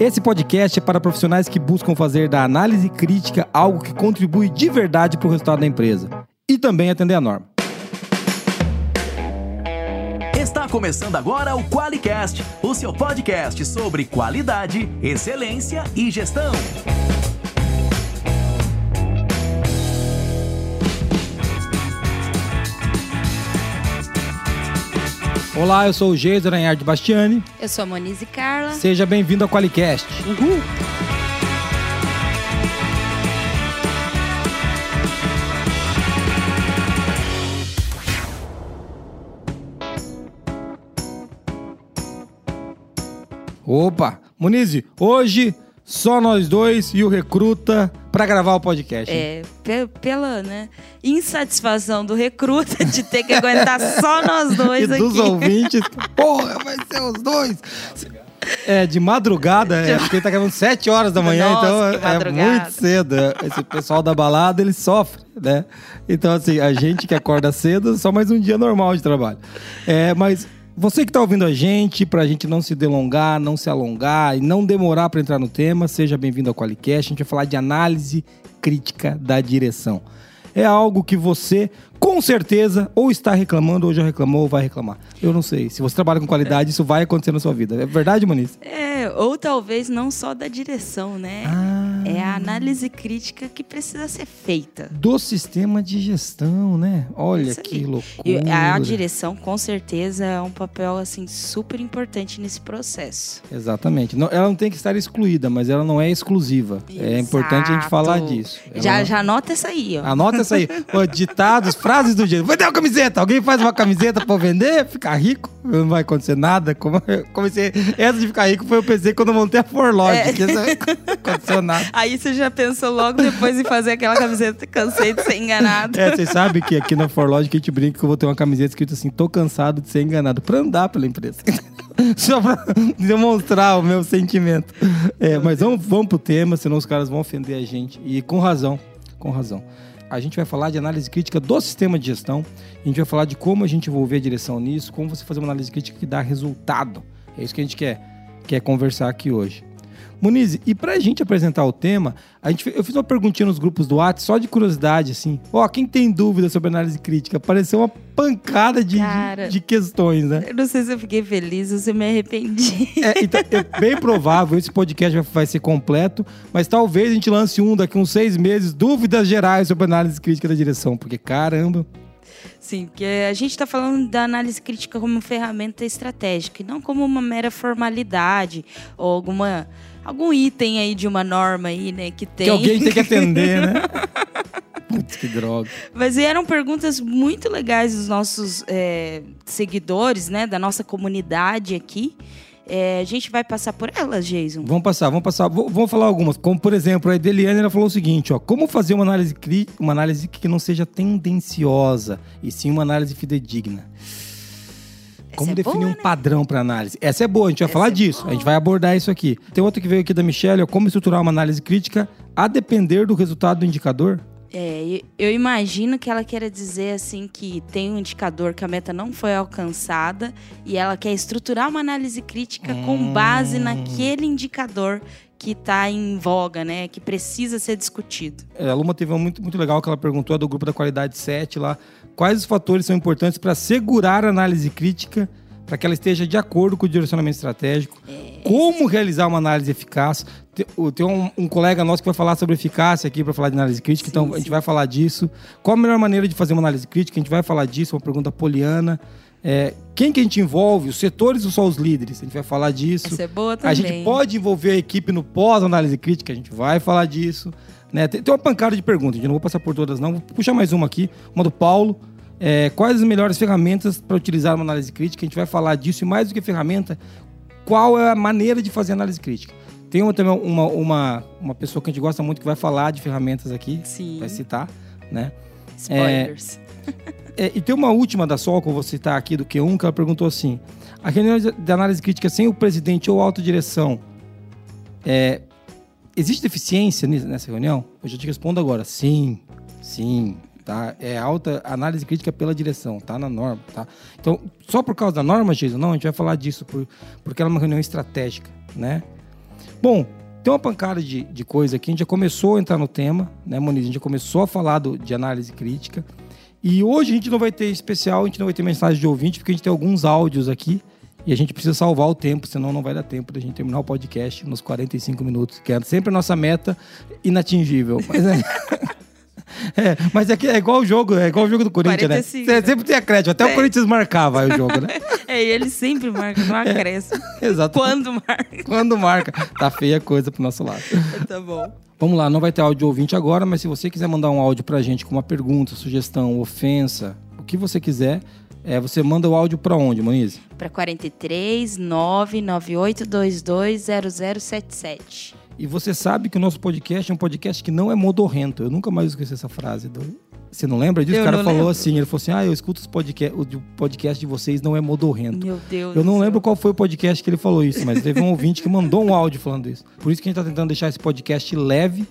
Esse podcast é para profissionais que buscam fazer da análise crítica algo que contribui de verdade para o resultado da empresa e também atender a norma. Está começando agora o QualiCast, o seu podcast sobre qualidade, excelência e gestão. Olá, eu sou o Geiso Aranhard Bastiani. Eu sou a Monize Carla. Seja bem-vindo ao QualiCast. Uhul. Opa, Monize, hoje só nós dois e o recruta para gravar o podcast. É, pe- pela né, insatisfação do recruta de ter que aguentar só nós dois e aqui. dos ouvintes, porra, vai ser os dois. É, de madrugada, é, porque ele tá gravando 7 horas da manhã, Nossa, então é muito cedo. Esse pessoal da balada, ele sofre, né? Então, assim, a gente que acorda cedo, só mais um dia normal de trabalho. É, mas você que tá ouvindo a gente, pra gente não se delongar, não se alongar e não demorar para entrar no tema, seja bem-vindo ao Qualicast. A gente vai falar de análise crítica da direção. É algo que você, com certeza, ou está reclamando, ou já reclamou, ou vai reclamar. Eu não sei. Se você trabalha com qualidade, isso vai acontecer na sua vida. É verdade, Moniz? É, ou talvez não só da direção, né? Ah. É a análise crítica que precisa ser feita. Do sistema de gestão, né? Olha que E loucura. a direção, com certeza, é um papel assim super importante nesse processo. Exatamente. Não- ela não tem que estar excluída, mas ela não é exclusiva. É importante a gente Exato. falar disso. Ela Já, não- já anota essa aí, ó. Anota essa aí. Ditados, frases do dia. Vai ter uma camiseta. Alguém faz uma camiseta pra vender, ficar rico. Não vai acontecer nada. Como eu comecei. Essa de ficar rico foi eu pensei quando eu montei a Forlog. É. Que aconteceu nada. Aí você já pensou logo depois em fazer aquela camiseta cansei de ser enganado. É, vocês sabem que aqui na Forlog a gente brinca que eu vou ter uma camiseta escrita assim: tô cansado de ser enganado. Pra andar pela empresa. Só pra demonstrar o meu sentimento. É, mas vamos, vamos pro tema, senão os caras vão ofender a gente. E com razão, com razão. A gente vai falar de análise crítica do sistema de gestão. A gente vai falar de como a gente envolver a direção nisso, como você fazer uma análise crítica que dá resultado. É isso que a gente quer, quer conversar aqui hoje. Muniz, e pra gente apresentar o tema, a gente, eu fiz uma perguntinha nos grupos do WhatsApp, só de curiosidade, assim. Ó, quem tem dúvida sobre análise crítica? Apareceu uma pancada de, de, Cara. de questões, né? Eu não sei se eu fiquei feliz ou se eu me arrependi. É, então, é bem provável, esse podcast vai, vai ser completo, mas talvez a gente lance um daqui uns seis meses, dúvidas gerais sobre análise crítica da direção, porque caramba. Sim, porque a gente está falando da análise crítica como ferramenta estratégica e não como uma mera formalidade ou alguma algum item aí de uma norma aí, né, que tem. Que alguém tem que atender, né? Putz, que droga. Mas eram perguntas muito legais dos nossos é, seguidores, né, da nossa comunidade aqui. É, a gente vai passar por elas, Jason. Vamos passar, vamos passar. Vou- Vamos falar algumas. Como, por exemplo, a Edeliane ela falou o seguinte: ó, como fazer uma análise, cri- uma análise que não seja tendenciosa, e sim uma análise fidedigna. Como é definir boa, um né? padrão para análise? Essa é boa, a gente vai Essa falar é disso. boa. A gente vai abordar isso aqui. Tem outra que veio aqui da Michelle, ó, como estruturar uma análise crítica a depender do resultado do indicador. É, eu imagino que ela queira dizer assim que tem um indicador que a meta não foi alcançada e ela quer estruturar uma análise crítica com base naquele indicador que está em voga, né? Que precisa ser discutido. É, A Luma teve uma muito, muito legal que ela perguntou do grupo da qualidade 7 lá. Quais os fatores são importantes para segurar a análise crítica para que ela esteja de acordo com o direcionamento estratégico? Como realizar uma análise eficaz? Tem um, um colega nosso que vai falar sobre eficácia aqui para falar de análise crítica, então a gente vai falar disso. Qual a melhor maneira de fazer uma análise crítica? A gente vai falar disso, uma pergunta poliana. É, quem que a gente envolve? Os setores ou só os líderes? A gente vai falar disso. Essa é boa também. A gente pode envolver a equipe no pós-análise crítica, a gente vai falar disso. Né? Tem, uma pancada de perguntas, gente não vou passar por todas não. Vou puxar mais uma aqui, uma do Paulo. É, quais as melhores ferramentas para utilizar uma análise crítica? A gente vai falar disso e mais do que ferramenta, qual é a maneira de fazer análise crítica? Tem uma, também uma, uma, uma pessoa que a gente gosta muito que vai falar de ferramentas aqui, Sim. vai citar, né? Spoilers. É, e tem uma última da Sol que eu vou citar aqui do Q1, que ela perguntou assim: a reunião de análise crítica sem o presidente ou autodireção, é, existe deficiência nessa reunião? Eu já te respondo agora: sim, sim. Tá? É alta análise crítica pela direção, tá na norma, tá? Então, só por causa da norma, Jason, não, a gente vai falar disso por, porque ela é uma reunião estratégica, né? Bom, tem uma pancada de, de coisa aqui. A gente já começou a entrar no tema, né, Moniz? A gente já começou a falar do, de análise crítica. E hoje a gente não vai ter especial, a gente não vai ter mensagem de ouvinte, porque a gente tem alguns áudios aqui. E a gente precisa salvar o tempo, senão não vai dar tempo da gente terminar o podcast nos 45 minutos, que é sempre a nossa meta inatingível. Mas é, é, mas é, que é igual o jogo, é igual o jogo do Corinthians, 45. né? Você sempre tem acréscimo, até é. o Corinthians marcava o jogo, né? É, e ele sempre marca no acréscimo. É, exato. Quando marca. Quando marca. Tá feia a coisa pro nosso lado. Tá bom. Vamos lá, não vai ter áudio ouvinte agora, mas se você quiser mandar um áudio pra gente com uma pergunta, sugestão, ofensa, o que você quiser, é, você manda o áudio para onde, Moniz? Para 43 99822 0077. E você sabe que o nosso podcast é um podcast que não é modorrento. Eu nunca mais esqueci essa frase. Do... Você não lembra disso? Eu o cara falou lembro. assim, ele falou assim, ah, eu escuto os podcast, o podcast de vocês não é modorrento. Meu Deus Eu não lembro qual foi o podcast que ele falou isso, mas teve um ouvinte que mandou um áudio falando isso. Por isso que a gente está tentando deixar esse podcast leve,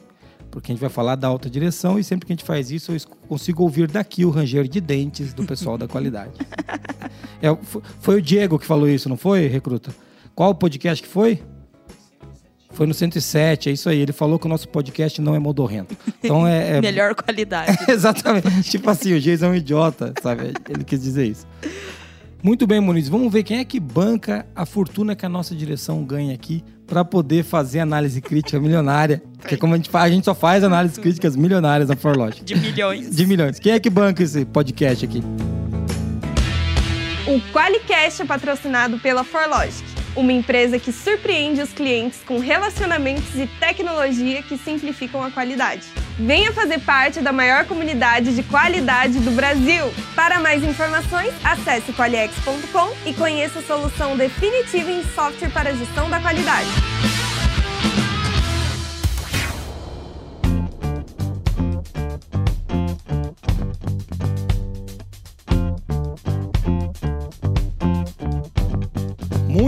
porque a gente vai falar da alta direção e sempre que a gente faz isso, eu consigo ouvir daqui o ranger de dentes do pessoal da qualidade. É, foi o Diego que falou isso, não foi, recruta? Qual o podcast que foi? Foi no 107, é isso aí. Ele falou que o nosso podcast não é modorrento. Então é. é... Melhor qualidade. exatamente. tipo assim, o Geis é um idiota, sabe? Ele quis dizer isso. Muito bem, Muniz. Vamos ver quem é que banca a fortuna que a nossa direção ganha aqui para poder fazer análise crítica milionária. Porque como a gente faz, a gente só faz análises críticas milionárias na Forlogic. De milhões. De milhões. Quem é que banca esse podcast aqui? O Qualicast é patrocinado pela Forlogic uma empresa que surpreende os clientes com relacionamentos e tecnologia que simplificam a qualidade. Venha fazer parte da maior comunidade de qualidade do Brasil. Para mais informações, acesse qualiex.com e conheça a solução definitiva em software para gestão da qualidade.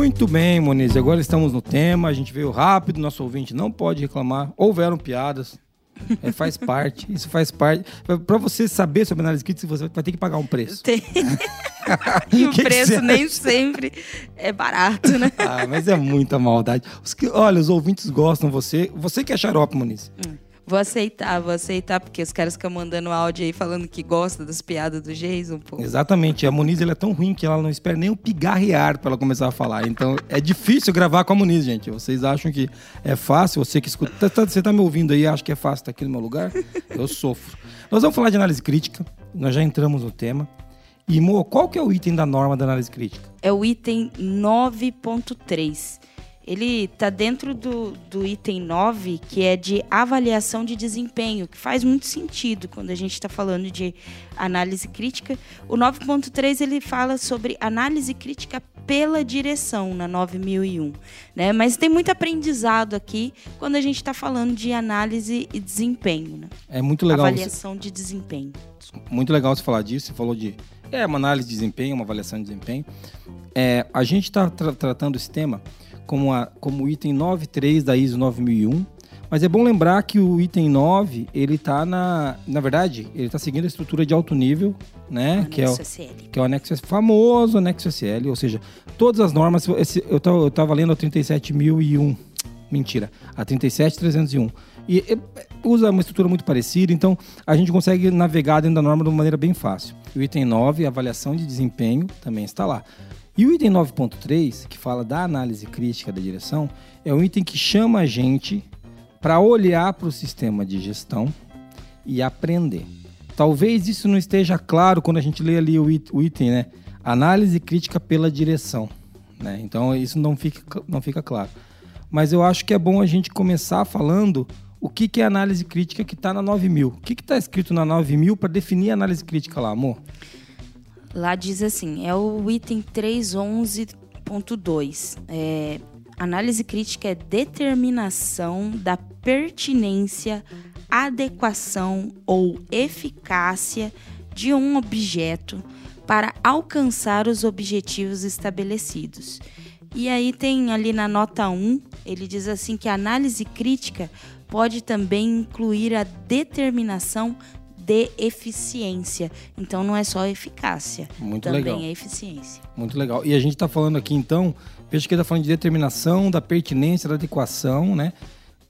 Muito bem, Moniz. Agora estamos no tema. A gente veio rápido. Nosso ouvinte não pode reclamar. Houveram piadas. É, faz parte. Isso faz parte. Para você saber sobre análise crítica, você vai ter que pagar um preço. Tem. e o que preço que nem sempre é barato, né? ah, mas é muita maldade. Os que, olha, os ouvintes gostam. Você, você que é xarope, Moniz. Hum. Vou aceitar, vou aceitar, porque os caras ficam mandando áudio aí falando que gosta das piadas do Jason, pô. Exatamente. A Muniz ela é tão ruim que ela não espera nem o pigarrear para ela começar a falar. Então é difícil gravar com a Muniz, gente. Vocês acham que é fácil? Você que escuta. Tá, tá, você tá me ouvindo aí, acha que é fácil estar aqui no meu lugar? Eu sofro. Nós vamos falar de análise crítica. Nós já entramos no tema. E, Mo, qual que é o item da norma da análise crítica? É o item 9.3 ele está dentro do, do item 9, que é de avaliação de desempenho, que faz muito sentido quando a gente está falando de análise crítica. O 9.3 ele fala sobre análise crítica pela direção na 9001, né? Mas tem muito aprendizado aqui quando a gente está falando de análise e desempenho, né? É muito legal. Avaliação você... de desempenho. Muito legal você falar disso. Você falou de é uma análise de desempenho, uma avaliação de desempenho. É, a gente está tra tratando esse tema como, a, como item 9.3 da ISO 9001. Mas é bom lembrar que o item 9, ele está na. Na verdade, ele está seguindo a estrutura de alto nível, né? que é, o, que é o anexo famoso anexo SL, ou seja, todas as normas. Esse, eu estava lendo a 37.001. Mentira, a 37301. E, e usa uma estrutura muito parecida, então a gente consegue navegar dentro da norma de uma maneira bem fácil. O item 9, avaliação de desempenho, também está lá. E o item 9.3, que fala da análise crítica da direção, é um item que chama a gente para olhar para o sistema de gestão e aprender. Talvez isso não esteja claro quando a gente lê ali o item, né? Análise crítica pela direção. Né? Então isso não fica, não fica claro. Mas eu acho que é bom a gente começar falando o que, que é análise crítica que está na 9000. O que está escrito na 9000 para definir análise crítica lá, amor? Lá diz assim, é o item 311.2. É, análise crítica é determinação da pertinência, adequação ou eficácia de um objeto para alcançar os objetivos estabelecidos. E aí tem ali na nota 1, ele diz assim que a análise crítica pode também incluir a determinação de eficiência. Então não é só eficácia, Muito também legal. é eficiência. Muito legal. E a gente está falando aqui, então, veja que está falando de determinação, da pertinência, da adequação, né?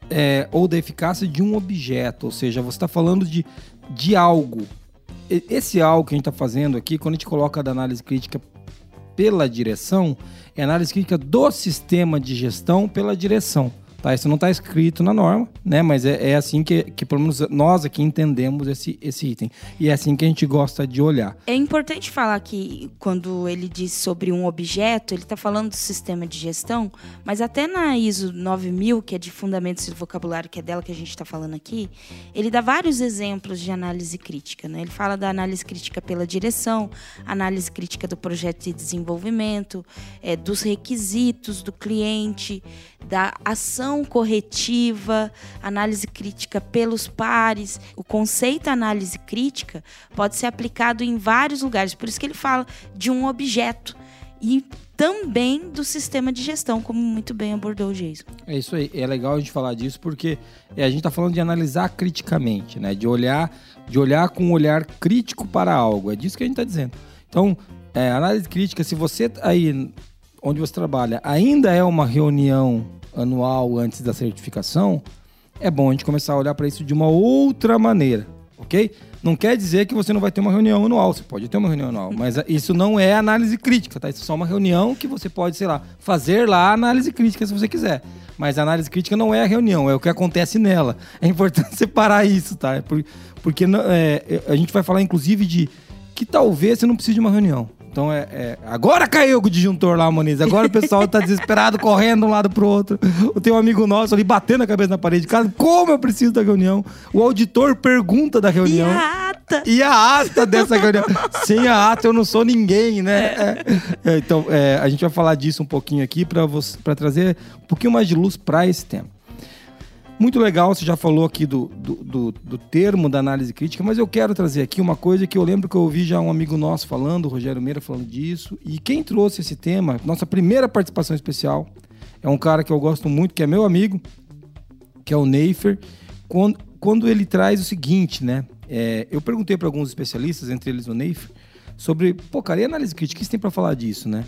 É, ou da eficácia de um objeto. Ou seja, você está falando de, de algo. Esse algo que a gente está fazendo aqui, quando a gente coloca da análise crítica pela direção, é análise crítica do sistema de gestão pela direção. Tá? Isso não está escrito na norma, né? Mas é, é assim que, que, pelo menos, nós aqui entendemos esse, esse item. E é assim que a gente gosta de olhar. É importante falar que quando ele diz sobre um objeto, ele está falando do sistema de gestão, mas até na ISO 9000, que é de fundamentos do vocabulário, que é dela que a gente está falando aqui, ele dá vários exemplos de análise crítica. Né? Ele fala da análise crítica pela direção, análise crítica do projeto de desenvolvimento, é, dos requisitos do cliente, da ação corretiva, análise crítica pelos pares. O conceito análise crítica pode ser aplicado em vários lugares, por isso que ele fala de um objeto e também do sistema de gestão, como muito bem abordou o Jason. É isso aí. É legal a gente falar disso porque é, a gente está falando de analisar criticamente, né? De olhar, de olhar com um olhar crítico para algo. É disso que a gente está dizendo. Então, é, análise crítica, se você aí onde você trabalha ainda é uma reunião anual antes da certificação, é bom a gente começar a olhar para isso de uma outra maneira, ok? Não quer dizer que você não vai ter uma reunião anual, você pode ter uma reunião anual, mas isso não é análise crítica, tá? Isso é só uma reunião que você pode, sei lá, fazer lá análise crítica se você quiser. Mas a análise crítica não é a reunião, é o que acontece nela. É importante separar isso, tá? É por- Porque não- é, a gente vai falar, inclusive, de que talvez você não precise de uma reunião. Então é, é- Agora caiu o disjuntor lá, Moniz. Agora o pessoal tá desesperado, correndo de um lado pro outro. Eu tenho um amigo nosso ali batendo a cabeça na parede de casa. Como eu preciso da reunião? O auditor pergunta da E reunião. a ata? E a ata dessa reunião? Sem a ata eu não sou ninguém, né? É. É, então, é, a gente vai falar disso um pouquinho aqui para trazer um pouquinho mais de luz para esse tema. Muito legal, você já falou aqui do, do, do- do termo da análise crítica, mas eu quero trazer aqui uma coisa que eu lembro que eu ouvi já um amigo nosso falando, o Rogério Meira falando disso, e quem trouxe esse tema, nossa primeira participação especial, é um cara que eu gosto muito, que é meu amigo, que é o Neifer, quando, quando ele traz o seguinte, né? É, eu perguntei para alguns especialistas, entre eles o Neifer, sobre, pô, cara, e análise crítica? O que você tem para falar disso, né?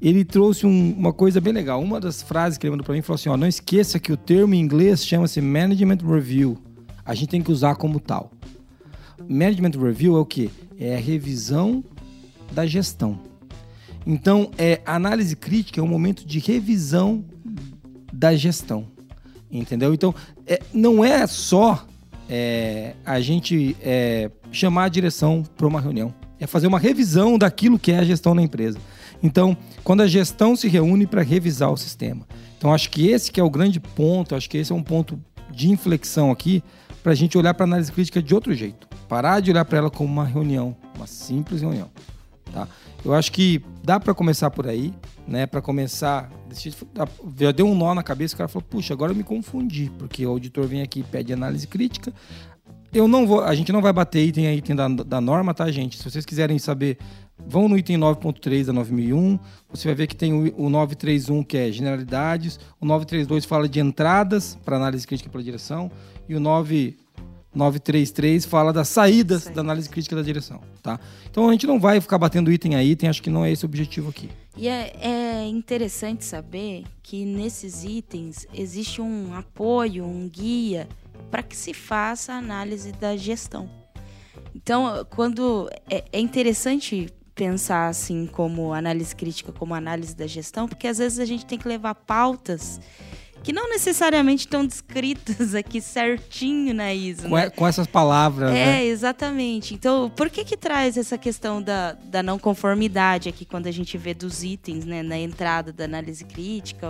Ele trouxe um- uma coisa bem legal. Uma das frases que ele mandou para mim falou assim: ó, não esqueça que o termo em inglês chama-se Management Review. A gente tem que usar como tal. Management Review é o quê? É a revisão da gestão. Então, é, análise crítica é um momento de revisão da gestão. Entendeu? Então, é, não é só é, a gente é, chamar a direção para uma reunião. É fazer uma revisão daquilo que é a gestão na empresa. Então, quando a gestão se reúne para revisar o sistema. Então, acho que esse que é o grande ponto, acho que esse é um ponto de inflexão aqui para a gente olhar para a análise crítica de outro jeito. Parar de olhar para ela como uma reunião, uma simples reunião. Tá? Eu acho que dá para começar por aí, né? Para começar, já deu um nó na cabeça, o cara falou: "Puxa, agora eu me confundi, porque o auditor vem aqui e pede análise crítica. Eu não vou, a gente não vai bater item a item da, da norma, tá, gente? Se vocês quiserem saber, vão no item 9.3 da 9001, você vai ver que tem o, o 931 que é generalidades, o 932 fala de entradas para análise crítica pela direção e o 9 933 fala das saídas Saídas. da análise crítica da direção, tá? Então a gente não vai ficar batendo item a item, acho que não é esse o objetivo aqui. E é, é interessante saber que nesses itens existe um apoio, um guia para que se faça a análise da gestão. Então, quando é, é interessante pensar assim como análise crítica, como análise da gestão, porque às vezes a gente tem que levar pautas que não necessariamente estão descritas aqui certinho na ISO. Com, né? com essas palavras, É, né? exatamente. Então, por que que traz essa questão da, da não conformidade aqui quando a gente vê dos itens, né, na entrada da análise crítica,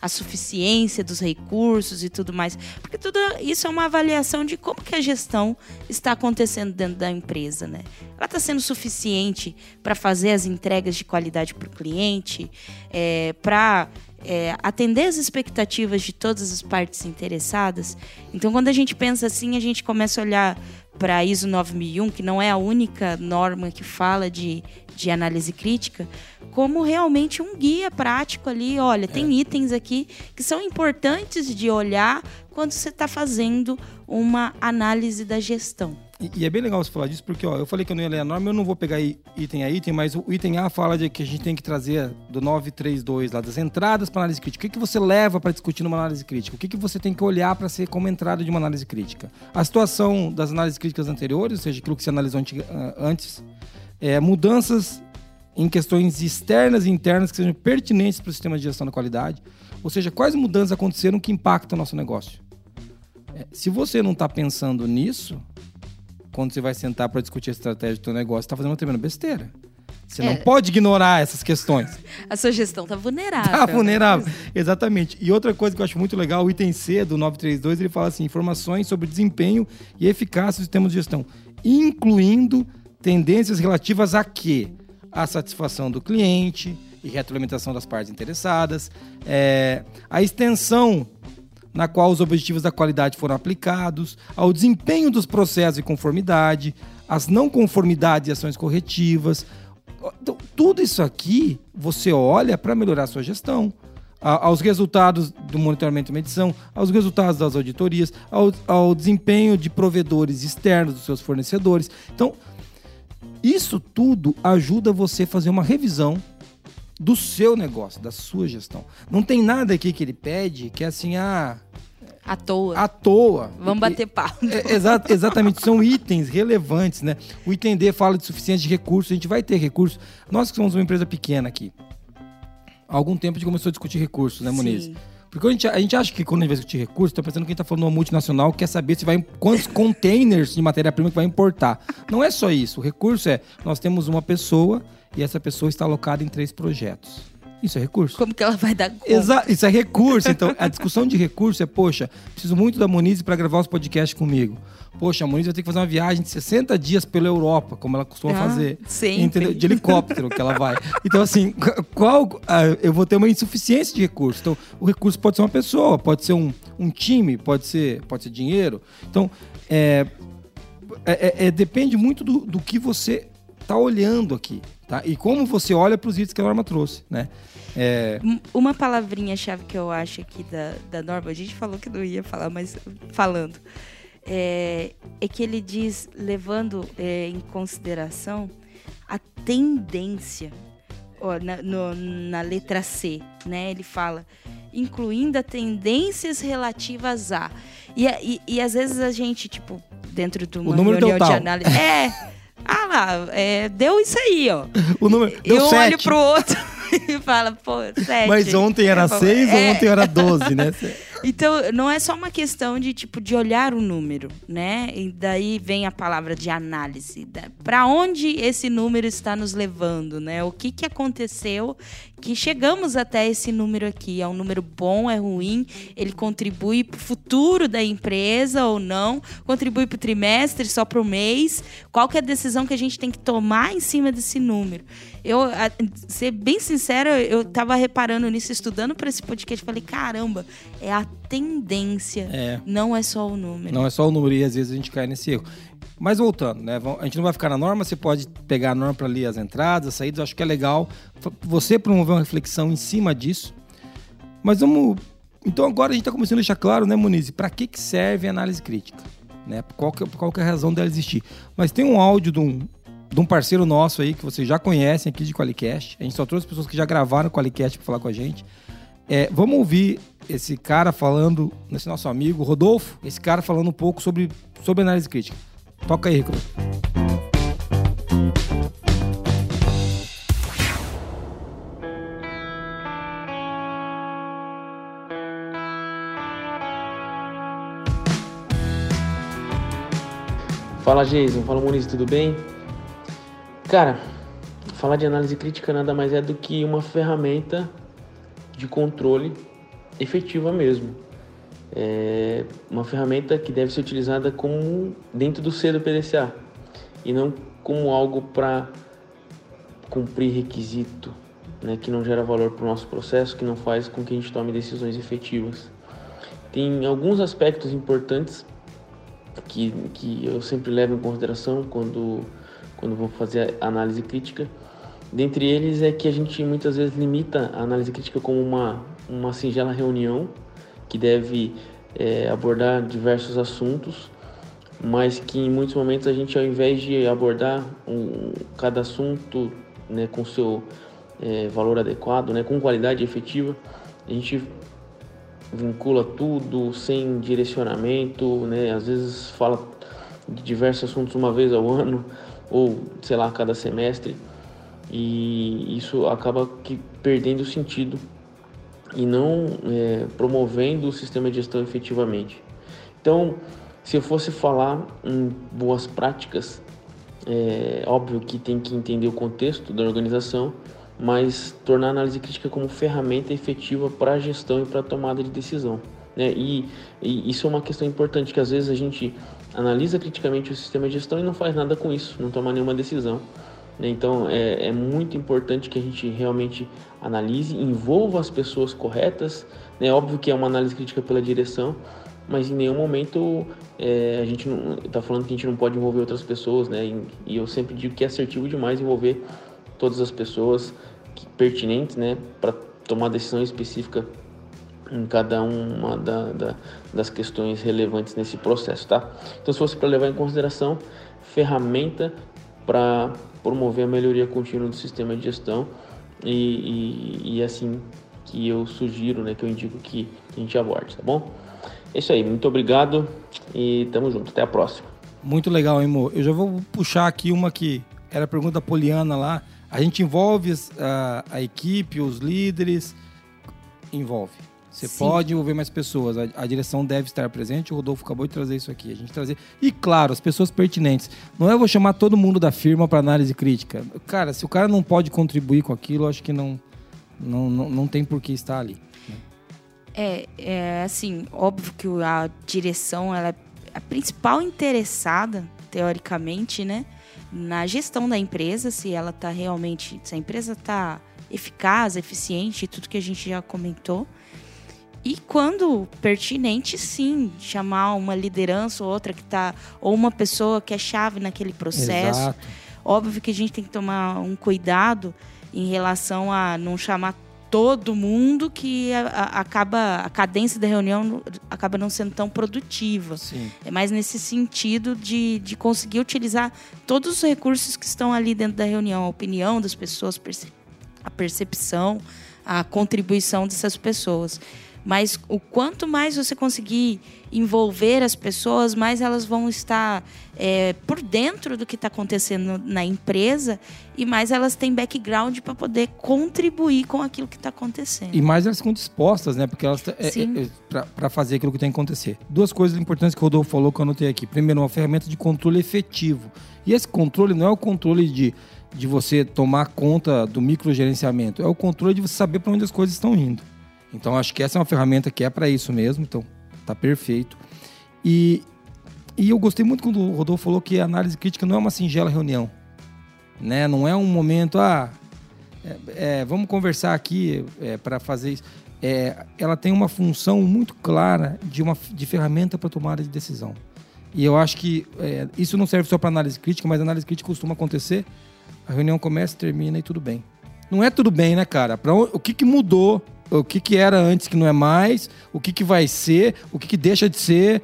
a suficiência dos recursos e tudo mais? Porque tudo isso é uma avaliação de como que a gestão está acontecendo dentro da empresa, né? Ela está sendo suficiente para fazer as entregas de qualidade para o cliente, para é, atender as expectativas de todas as partes interessadas. Então, quando a gente pensa assim, a gente começa a olhar para a ISO 9001, que não é a única norma que fala de, de análise crítica, como realmente um guia prático ali. Olha, tem itens aqui que são importantes de olhar quando você está fazendo uma análise da gestão. E, e é bem legal você falar disso, porque ó, eu falei que eu não ia ler a norma, eu não vou pegar item a item, mas o item A fala de que a gente tem que trazer do 932 lá das entradas para análise crítica. O que, que você leva para discutir numa análise crítica? O que, que você tem que olhar para ser como entrada de uma análise crítica? A situação das análises críticas anteriores, ou seja, aquilo que você analisou ah, antes, é, mudanças em questões externas e internas que sejam pertinentes para o sistema de gestão da qualidade. Ou seja, quais mudanças aconteceram que impactam o nosso negócio? É, se você não está pensando nisso, quando você vai sentar para discutir a estratégia do seu negócio, está fazendo uma tremenda besteira. Você não É. pode ignorar essas questões. A sua gestão tá vulnerável. Tá vulnerável. Exatamente. E outra coisa que eu acho muito legal, o item C do 932, ele fala assim: informações sobre desempenho e eficácia do sistema de gestão, incluindo tendências relativas a quê? A satisfação do cliente e retroalimentação das partes interessadas, é, a extensão na qual os objetivos da qualidade foram aplicados, ao desempenho dos processos de conformidade, as não conformidades e ações corretivas. Então, tudo isso aqui você olha para melhorar a sua gestão. A- aos resultados do monitoramento e medição, aos resultados das auditorias, ao, ao desempenho de provedores externos dos seus fornecedores. Então, isso tudo ajuda você a fazer uma revisão do seu negócio, da sua gestão. Não tem nada aqui que ele pede que é assim, ah, À toa. à toa. Vamos bater pau. é, exa- exatamente, são itens relevantes, né? O item D fala de suficiência de recursos, a gente vai ter recursos. Nós que somos uma empresa pequena aqui, há algum tempo a gente começou a discutir recursos, né, Muniz? Sim. Porque a gente, a gente acha que quando a gente vai discutir recursos, tá pensando que a gente tá falando de uma multinacional que quer saber se vai quantos containers de matéria-prima que vai importar. Não é só isso. O recurso é, nós temos uma pessoa e essa pessoa está alocada em três projetos. Isso é recurso. Como que ela vai dar conta? Exa isso é recurso. Então, a discussão de recurso é, poxa, preciso muito da Monize para gravar os podcasts comigo. Poxa, a Monize vai ter que fazer uma viagem de 60 dias pela Europa, como ela costuma Ah, fazer. sempre. Entendeu? De helicóptero que ela vai. Então, assim, qu- qual. ah, eu vou ter uma insuficiência de recurso. Então, o recurso pode ser uma pessoa, pode ser um, um time, pode ser, pode ser dinheiro. Então, é, é- é- é- depende muito do, do que você está olhando aqui. Tá? E como você olha para os itens que a norma trouxe, né? É, Um- Uma palavrinha-chave que eu acho aqui da, da norma, a gente falou que não ia falar, mas falando, é, é que ele diz, levando é, em consideração a tendência, ó, na, no- na letra C, né? Ele fala, incluindo a tendências relativas a. E, e, e às vezes a gente, tipo, dentro de uma número deu reunião de análise. É! Ah lá, é, deu isso aí, ó. o número. Deu eu olho sete. pro outro e falo, pô, sete. Mas ontem era É, 6 é. ontem era 12, né? Então, não é só uma questão de, tipo, de olhar o número, né? E daí vem a palavra de análise. Para onde esse número está nos levando, né? O que, que aconteceu que chegamos até esse número aqui? É um número bom, é ruim? Ele contribui para o futuro da empresa ou não? Contribui para o trimestre, só para o mês? Qual que é a decisão que a gente tem que tomar em cima desse número? Eu, a- ser bem sincera, eu tava reparando nisso, estudando para esse podcast, falei, caramba, é a tendência, É. não é só o número. Não é só o número e às vezes a gente cai nesse erro. Mas voltando, né? A gente não vai ficar na norma, você pode pegar a norma para ler as entradas, as saídas, acho que é legal você promover uma reflexão em cima disso. Mas vamos. Então agora a gente está começando a deixar claro, né, Muniz, para que, que serve a análise crítica? Né? Qual, que, qual que é a razão dela existir? Mas tem um áudio de um, de um parceiro nosso aí que vocês já conhecem aqui de Qualicast. A gente só trouxe pessoas que já gravaram Qualicast para falar com a gente. É, vamos ouvir esse cara falando, esse nosso amigo Rodolfo, esse cara falando um pouco sobre, sobre análise crítica. Toca aí, Rico. Fala Jason, fala Muniz, tudo bem? Cara, falar de análise crítica nada mais é do que uma ferramenta de controle efetiva mesmo. É uma ferramenta que deve ser utilizada como dentro do C do PDCA e não como algo para cumprir requisito, né, que não gera valor para o nosso processo, que não faz com que a gente tome decisões efetivas. Tem alguns aspectos importantes que, que eu sempre levo em consideração quando, quando vou fazer análise crítica. Dentre eles é que a gente muitas vezes limita a análise crítica como uma, uma singela reunião que deve é, abordar diversos assuntos, mas que em muitos momentos a gente, ao invés de abordar um, cada assunto né, com seu é, valor adequado, né, com qualidade efetiva, a gente vincula tudo sem direcionamento, né, às vezes fala de diversos assuntos uma vez ao ano ou sei lá cada semestre e isso acaba que perdendo o sentido e não é, promovendo o sistema de gestão efetivamente. Então, se eu fosse falar em boas práticas, é óbvio que tem que entender o contexto da organização, mas tornar a análise crítica como ferramenta efetiva para a gestão e para a tomada de decisão. Né? E, e, isso é uma questão importante, que às vezes a gente analisa criticamente o sistema de gestão e não faz nada com isso, não toma nenhuma decisão. Né? Então é, é muito importante que a gente realmente analise, envolva as pessoas corretas. É né? óbvio que é uma análise crítica pela direção, mas em nenhum momento é, a gente está falando que a gente não pode envolver outras pessoas, né? E, e, eu sempre digo que é assertivo demais envolver todas as pessoas que, pertinentes, né, para tomar decisão específica em cada uma da, da, das questões relevantes nesse processo, tá? Então, se fosse para levar em consideração, ferramenta para promover a melhoria contínua do sistema de gestão e, e, e assim que eu sugiro, né, que eu indico que a gente aborde, tá bom? É isso aí, muito obrigado e tamo junto. Até a próxima. Muito legal, hein, Mo? Eu já vou puxar aqui uma que era a pergunta da Poliana lá. A gente envolve a, a equipe, os líderes, envolve. Você Sim. pode envolver mais pessoas. A, a, direção deve estar presente. O Rodolfo acabou de trazer isso aqui. A gente trazer. E claro, as pessoas pertinentes. Não é eu vou chamar todo mundo da firma para análise crítica. Cara, se o cara não pode contribuir com aquilo, acho que não, não, não, não tem por que estar ali. É, é assim, óbvio que a direção ela é a principal interessada, teoricamente, né, na gestão da empresa, se ela está realmente, se a empresa está eficaz, eficiente, tudo que a gente já comentou. E quando pertinente, sim, chamar uma liderança ou outra que está ou uma pessoa que é chave naquele processo. Exato. Óbvio que a gente tem que tomar um cuidado em relação a não chamar todo mundo que a, a, acaba a cadência da reunião acaba não sendo tão produtiva. Sim. É mais nesse sentido de, de conseguir utilizar todos os recursos que estão ali dentro da reunião, a opinião das pessoas, a percepção, a contribuição dessas pessoas. Mas o quanto mais você conseguir envolver as pessoas, mais elas vão estar é, por dentro do que está acontecendo na empresa e mais elas têm background para poder contribuir com aquilo que está acontecendo. E mais elas ficam dispostas, né? Porque elas é, é, é para fazer aquilo que tem que acontecer. Duas coisas importantes que o Rodolfo falou que eu anotei aqui. Primeiro, uma ferramenta de controle efetivo. E esse controle não é o controle de de você tomar conta do microgerenciamento, é o controle de você saber para onde as coisas estão indo. Então acho que essa é uma ferramenta que é para isso mesmo, então tá perfeito. E, e eu gostei muito quando o Rodolfo falou que a análise crítica não é uma singela reunião, né? Não é um momento, ah, é, é, vamos conversar aqui é, para fazer isso. É, ela tem uma função muito clara de uma de ferramenta para tomada de decisão. E eu acho que é, isso não serve só para análise crítica, mas análise crítica costuma acontecer. A reunião começa, termina e tudo bem. Não é tudo bem, né, cara? Pra, o que, que mudou o que, que era antes que não é mais, o que, que vai ser, o que, que deixa de ser.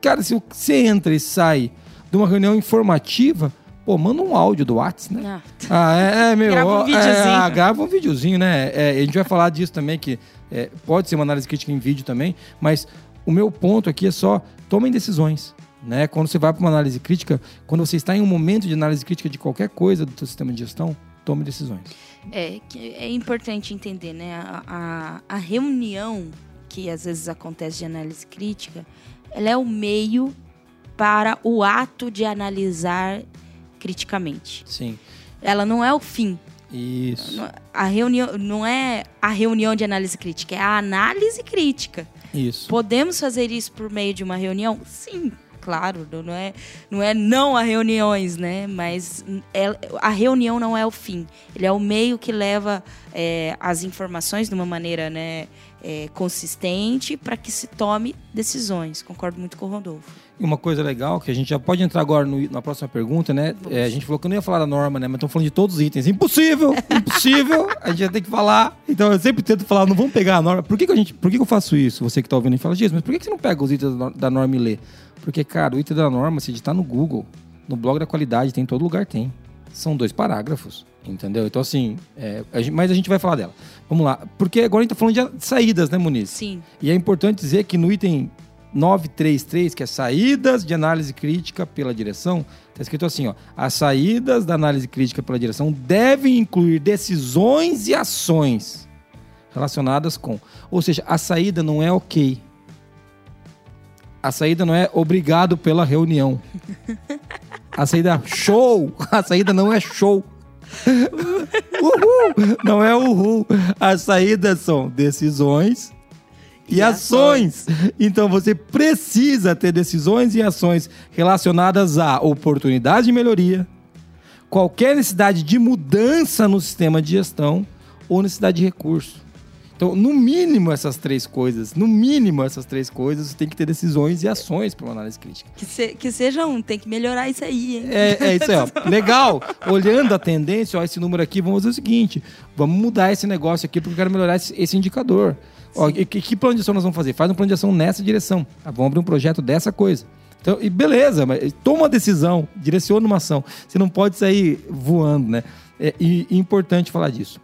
Cara, se você entra e sai de uma reunião informativa, pô, manda um áudio do WhatsApp, né? Ah, ah é, é meu. Grava um videozinho. É, ah, grava um videozinho, né? É, a gente vai falar disso também, que é, pode ser uma análise crítica em vídeo também, mas o meu ponto aqui é só tomem decisões. Né? Quando você vai para uma análise crítica, quando você está em um momento de análise crítica de qualquer coisa do seu sistema de gestão, tome decisões. É, é importante entender, né? A, a, a reunião que às vezes acontece de análise crítica, ela é o meio para o ato de analisar criticamente. Sim. Ela não é o fim. Isso. A reunião não é a reunião de análise crítica, é a análise crítica. Isso. Podemos fazer isso por meio de uma reunião? Sim claro, não é, não é não a reuniões, né? Mas é, a reunião não é o fim. Ele é o meio que leva é, as informações de uma maneira, né? É, consistente para que se tome decisões. Concordo muito com o Rodolfo. E uma coisa legal, que a gente já pode entrar agora no- na próxima pergunta, né? É, a gente falou que eu não ia falar da norma, né? Mas estamos falando de todos os itens. Impossível! Impossível! a gente ter que falar. Então eu sempre tento falar, não vamos pegar a norma. Por que, que, a gente, por que, que eu faço isso? Você que está ouvindo e fala, Jesus, mas por que, que você não pega os itens da nor- da norma e lê? Porque, cara, o item da norma, se digitar no Google, no blog da qualidade, tem em todo lugar, tem. São dois parágrafos, entendeu? Então, assim, é, a gente- mas a gente vai falar dela. Vamos lá. Porque agora a gente tá falando de saídas, né, Muniz? Sim. E é importante dizer que no item 933, que é saídas de análise crítica pela direção, está escrito assim, ó: as saídas da análise crítica pela direção devem incluir decisões e ações relacionadas com. Ou seja, a saída não é ok. A saída não é obrigado pela reunião. A saída show. A saída não é show. Uhul. Não é uhul. As saídas são decisões e, E ações. Então você precisa ter decisões e ações relacionadas a oportunidade de melhoria, qualquer necessidade de mudança no sistema de gestão ou necessidade de recurso. Então, no mínimo essas três coisas, no mínimo essas três coisas, tem que ter decisões e ações para uma análise crítica. Que, se- que seja um, tem que melhorar isso aí, hein? É, é isso aí, ó. Legal. Olhando a tendência, ó, esse número aqui, vamos fazer o seguinte: vamos mudar esse negócio aqui porque eu quero melhorar esse, esse indicador. Ó, e que, que plano de ação nós vamos fazer? Faz um plano de ação nessa direção. Tá? Vamos abrir um projeto dessa coisa. Então, e beleza, mas toma uma decisão, direciona uma ação. Você não pode sair voando, né? É, e, e importante falar disso.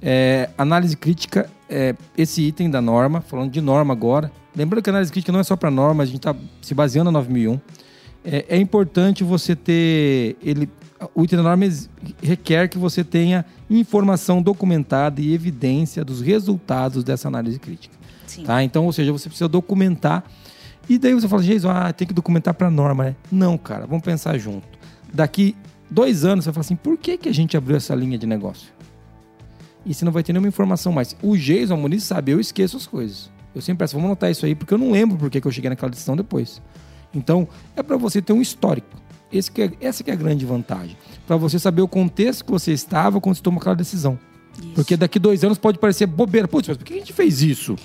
É, análise crítica, é, esse item da norma, falando de norma agora. Lembrando que a análise crítica não é só para norma, a gente está se baseando na 9001. É, é importante você ter. Ele, o item da norma requer que você tenha informação documentada e evidência dos resultados dessa análise crítica. Sim. Tá? Então, ou seja, você precisa documentar. E daí você fala, Jesus, ah, tem que documentar para norma, né? Não, cara, vamos pensar junto. Daqui dois anos, você vai falar assim, por que, que a gente abriu essa linha de negócio? E você não vai ter nenhuma informação mais. O Jason, o Muniz, sabe, eu esqueço as coisas. Eu sempre peço, vamos anotar isso aí, porque eu não lembro por que eu cheguei naquela decisão depois. Então, é para você ter um histórico. Esse que é- essa que é a grande vantagem. Para você saber o contexto que você estava quando você tomou aquela decisão. Isso. Porque daqui dois anos pode parecer bobeira. Putz, mas por que a gente fez isso?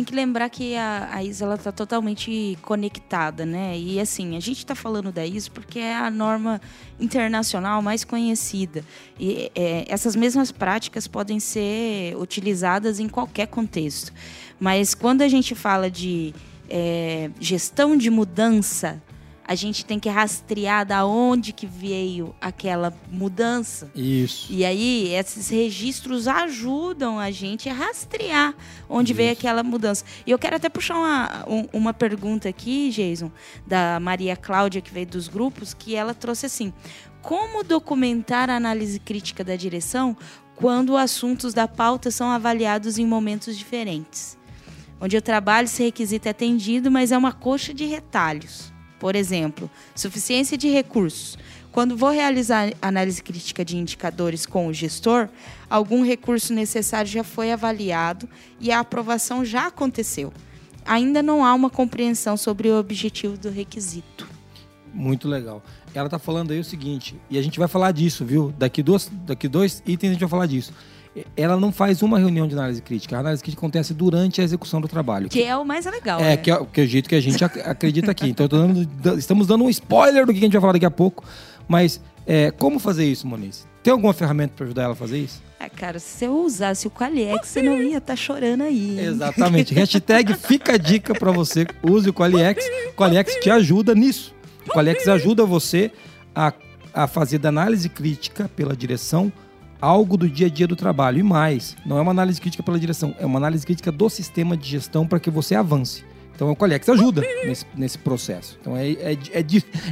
Tem que lembrar que a, a ISO ela tá totalmente conectada, né? E assim, a gente está falando da ISO porque é a norma internacional mais conhecida. E é, essas mesmas práticas podem ser utilizadas em qualquer contexto. Mas quando a gente fala de é, gestão de mudança, a gente tem que rastrear da onde que veio aquela mudança. Isso. E aí, esses registros ajudam a gente a rastrear onde veio aquela mudança. E eu quero até puxar uma, um- uma pergunta aqui, Jason, da Maria Cláudia, que veio dos grupos, que ela trouxe assim: como documentar a análise crítica da direção quando assuntos da pauta são avaliados em momentos diferentes? Onde o trabalho se requisita é atendido, mas é uma coxa de retalhos. Por exemplo, suficiência de recursos. Quando vou realizar análise crítica de indicadores com o gestor, algum recurso necessário já foi avaliado e a aprovação já aconteceu. Ainda não há uma compreensão sobre o objetivo do requisito. Muito legal. Ela tá falando aí o seguinte, e a gente vai falar disso, viu? Daqui, duas, daqui dois itens a gente vai falar disso. Ela não faz uma reunião de análise crítica. A análise crítica acontece durante a execução do trabalho. Que é o mais legal. É, né? que é, que é o jeito que a gente ac- acredita aqui. Então, dando- da- estamos dando um spoiler do que a gente vai falar daqui a pouco. Mas, é, como fazer isso, Moniz? Tem alguma ferramenta para ajudar ela a fazer isso? É, cara, se eu usasse o Qualiex, você não ia estar chorando aí. hein? Exatamente. Hashtag fica a dica para você. Use o Qualiex. O Qualiex te ajuda nisso. O Qualiex ajuda você a, a fazer da análise crítica pela direção algo do dia a dia do trabalho. E mais, não é uma análise crítica pela direção, é uma análise crítica do sistema de gestão para que você avance. Então o Qualiex ajuda nesse, nesse processo. Então é, é, é,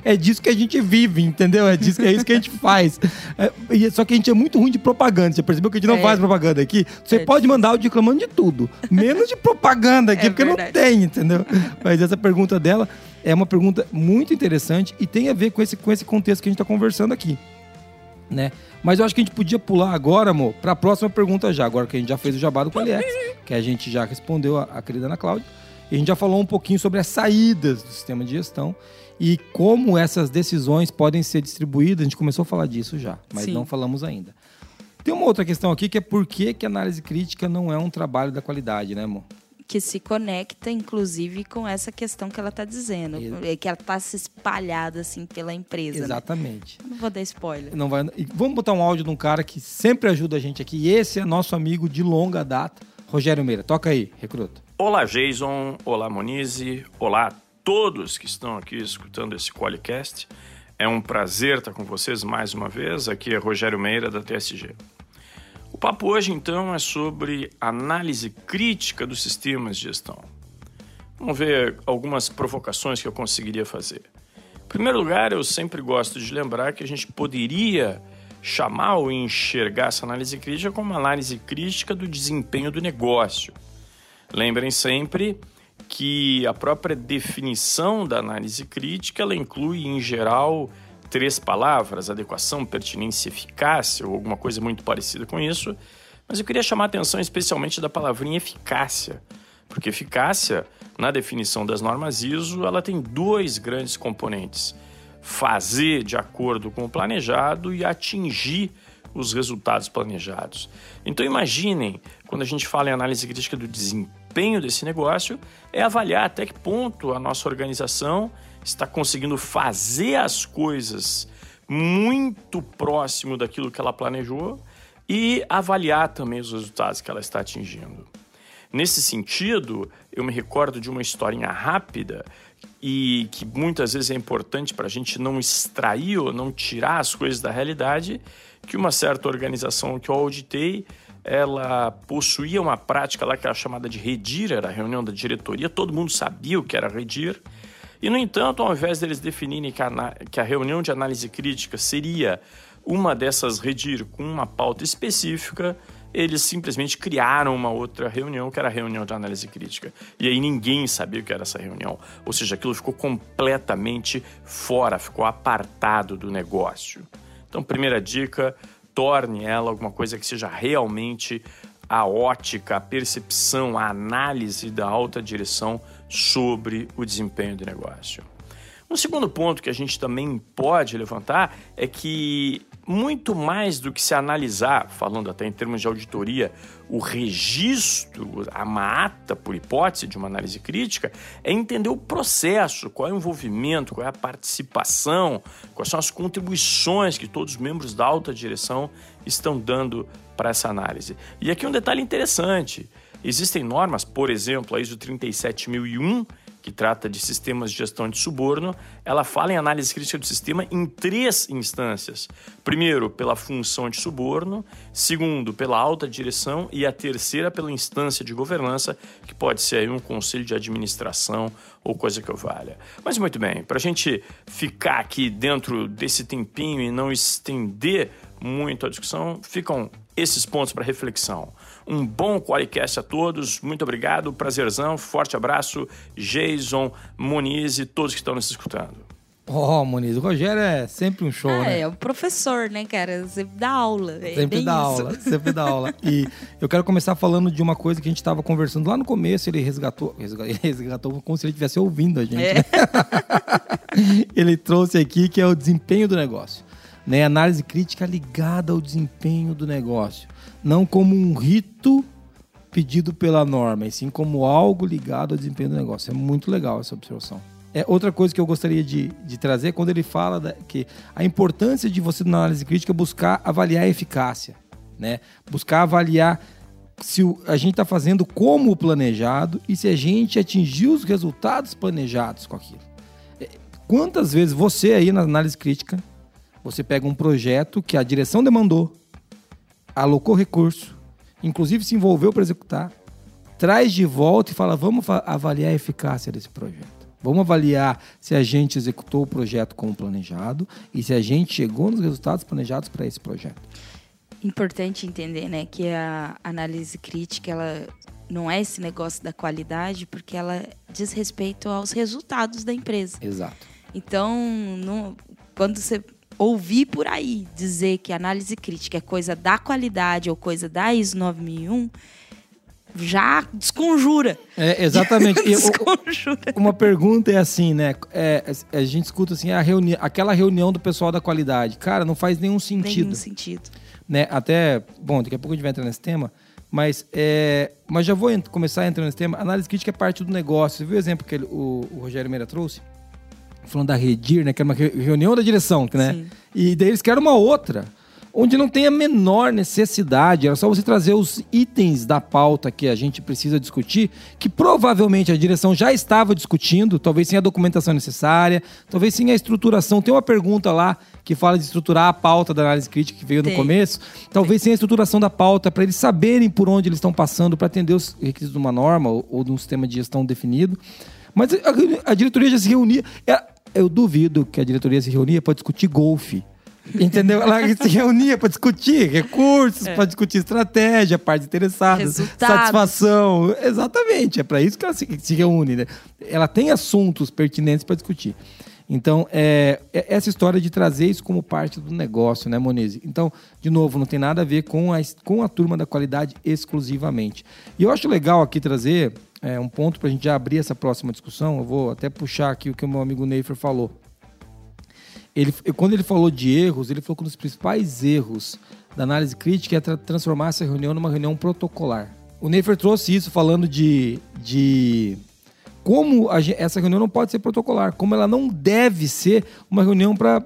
é disso que a gente vive, entendeu? É, disso, é isso que a gente faz. É, e- só que a gente é muito ruim de propaganda. Você percebeu que a gente não É. faz propaganda aqui? Você É pode mandar áudio reclamando de tudo, menos de propaganda aqui, É porque verdade. não tem, entendeu? Mas essa pergunta dela é uma pergunta muito interessante e tem a ver com esse, com esse contexto que a gente está conversando aqui. Né? Mas eu acho que a gente podia pular agora, amor, para a próxima pergunta já, agora que a gente já fez o jabá do Qualiex, que a gente já respondeu a, a querida Ana Cláudia, e a gente já falou um pouquinho sobre as saídas do sistema de gestão e como essas decisões podem ser distribuídas. A gente começou a falar disso já, mas Sim. não falamos ainda. Tem uma outra questão aqui que é por que, que análise crítica não é um trabalho da qualidade, né, amor? Que se conecta, inclusive, com essa questão que ela está dizendo, Ex que ela está se espalhada assim pela empresa. Exatamente. Né? Não vou dar spoiler. Não vai. Vamos botar um áudio de um cara que sempre ajuda a gente aqui. E esse é nosso amigo de longa data, Rogério Meira. Toca aí, recruta. Olá, Jason. Olá, Monize. Olá a todos que estão aqui escutando esse Qualicast. É um prazer estar com vocês mais uma vez. Aqui é Rogério Meira, da TSG. O papo hoje, então, é sobre análise crítica dos sistemas de gestão. Vamos ver algumas provocações que eu conseguiria fazer. Em primeiro lugar, eu sempre gosto de lembrar que a gente poderia chamar ou enxergar essa análise crítica como uma análise crítica do desempenho do negócio. Lembrem sempre que a própria definição da análise crítica ela inclui, em geral, três palavras, adequação, pertinência, eficácia, ou alguma coisa muito parecida com isso, mas eu queria chamar a atenção especialmente da palavrinha eficácia, porque eficácia, na definição das normas ISO, ela tem dois grandes componentes: fazer de acordo com o planejado e atingir os resultados planejados. Então imaginem, quando a gente fala em análise crítica do desempenho desse negócio, é avaliar até que ponto a nossa organização está conseguindo fazer as coisas muito próximo daquilo que ela planejou e avaliar também os resultados que ela está atingindo. Nesse sentido, eu me recordo de uma historinha rápida e que muitas vezes é importante para a gente não extrair ou não tirar as coisas da realidade, que uma certa organização que eu auditei, ela possuía uma prática lá que era chamada de redir, era a reunião da diretoria, todo mundo sabia o que era redir, e, no entanto, ao invés deles definirem que a, que a reunião de análise crítica seria uma dessas redir com uma pauta específica, eles simplesmente criaram uma outra reunião, que era a reunião de análise crítica. E aí ninguém sabia o que era essa reunião. Ou seja, aquilo ficou completamente fora, ficou apartado do negócio. Então, primeira dica, torne ela alguma coisa que seja realmente a ótica, a percepção, a análise da alta direção sobre o desempenho do negócio. Um segundo ponto que a gente também pode levantar é que, muito mais do que se analisar, falando até em termos de auditoria, o registro, a mata, por hipótese, de uma análise crítica, é entender o processo, qual é o envolvimento, qual é a participação, quais são as contribuições que todos os membros da alta direção estão dando para essa análise. E aqui um detalhe interessante. Existem normas, por exemplo, a ISO 37001, que trata de sistemas de gestão de suborno, ela fala em análise crítica do sistema em três instâncias. Primeiro, pela função de suborno, segundo, pela alta direção e a terceira pela instância de governança, que pode ser aí um conselho de administração ou coisa que eu valha. Mas muito bem, para a gente ficar aqui dentro desse tempinho e não estender muito a discussão, ficam esses pontos para reflexão. Um bom Qualicast a todos, muito obrigado, prazerzão, forte abraço, Jason, Moniz e todos que estão nos escutando. Ó, oh, Moniz, o Rogério é sempre um show, ah, né? É, o professor, né, cara? Sempre dá aula. É sempre dá isso. aula, sempre dá aula. E eu quero começar falando de uma coisa que a gente estava conversando lá no começo, ele resgatou, resgatou como se ele estivesse ouvindo a gente. É. Né? ele trouxe aqui que é o desempenho do negócio. Né? Análise crítica ligada ao desempenho do negócio não como um rito pedido pela norma, e sim como algo ligado ao desempenho do negócio. É muito legal essa observação. É, outra coisa que eu gostaria de, de trazer, quando ele fala da, que a importância de você, na análise crítica, buscar avaliar a eficácia. Né? Buscar avaliar se o, a gente está fazendo como planejado e se a gente atingiu os resultados planejados com aquilo. É, quantas vezes você aí na análise crítica, você pega um projeto que a direção demandou, alocou recurso, inclusive se envolveu para executar, traz de volta e fala: vamos avaliar a eficácia desse projeto. Vamos avaliar se a gente executou o projeto como planejado e se a gente chegou nos resultados planejados para esse projeto. Importante entender, né, que a análise crítica ela não é esse negócio da qualidade, porque ela diz respeito aos resultados da empresa. Exato. Então, quando você ouvir por aí dizer que análise crítica é coisa da qualidade ou coisa da ISO 9001, já desconjura. É, exatamente. desconjura. uma pergunta é assim, né? É, a gente escuta assim, a reuni aquela reunião do pessoal da qualidade. Cara, não faz nenhum sentido. Nenhum sentido. né? Até, bom, daqui a pouco a gente vai entrar nesse tema, mas, é, mas já vou começar entrando nesse tema. Análise crítica é parte do negócio. Você viu o exemplo que ele- o, o Rogério Meira trouxe? Falando da Redir, né? Que era uma re- reunião da direção, né? Sim. E daí eles querem uma outra, onde não tem a menor necessidade. Era só você trazer os itens da pauta que a gente precisa discutir, que provavelmente a direção já estava discutindo, talvez sem a documentação necessária, talvez sem a estruturação. Tem uma pergunta lá que fala de estruturar a pauta da análise crítica que veio no Tem. começo. Talvez sem a estruturação da pauta, para eles saberem por onde eles estão passando, para atender os requisitos de uma norma ou, ou de um sistema de gestão definido. Mas a, a diretoria já se reunia. é- eu duvido que a diretoria se reunia para discutir golfe. Entendeu? Ela se reunia para discutir recursos, para discutir estratégia, partes interessadas, Resultados. satisfação. Exatamente, é para isso que ela se, se reúne. Né? Ela tem assuntos pertinentes para discutir. Então, é, é essa história de trazer isso como parte do negócio, né, Monize? Então, de novo, não tem nada a ver com a, com a turma da qualidade exclusivamente. E eu acho legal aqui trazer é, um ponto para a gente já abrir essa próxima discussão. Eu vou até puxar aqui o que o meu amigo Neifer falou. Ele, quando ele falou de erros, ele falou que um dos principais erros da análise crítica é tra- transformar essa reunião numa reunião protocolar. O Neifer trouxe isso falando de, de como a essa reunião não pode ser protocolar, como ela não deve ser uma reunião para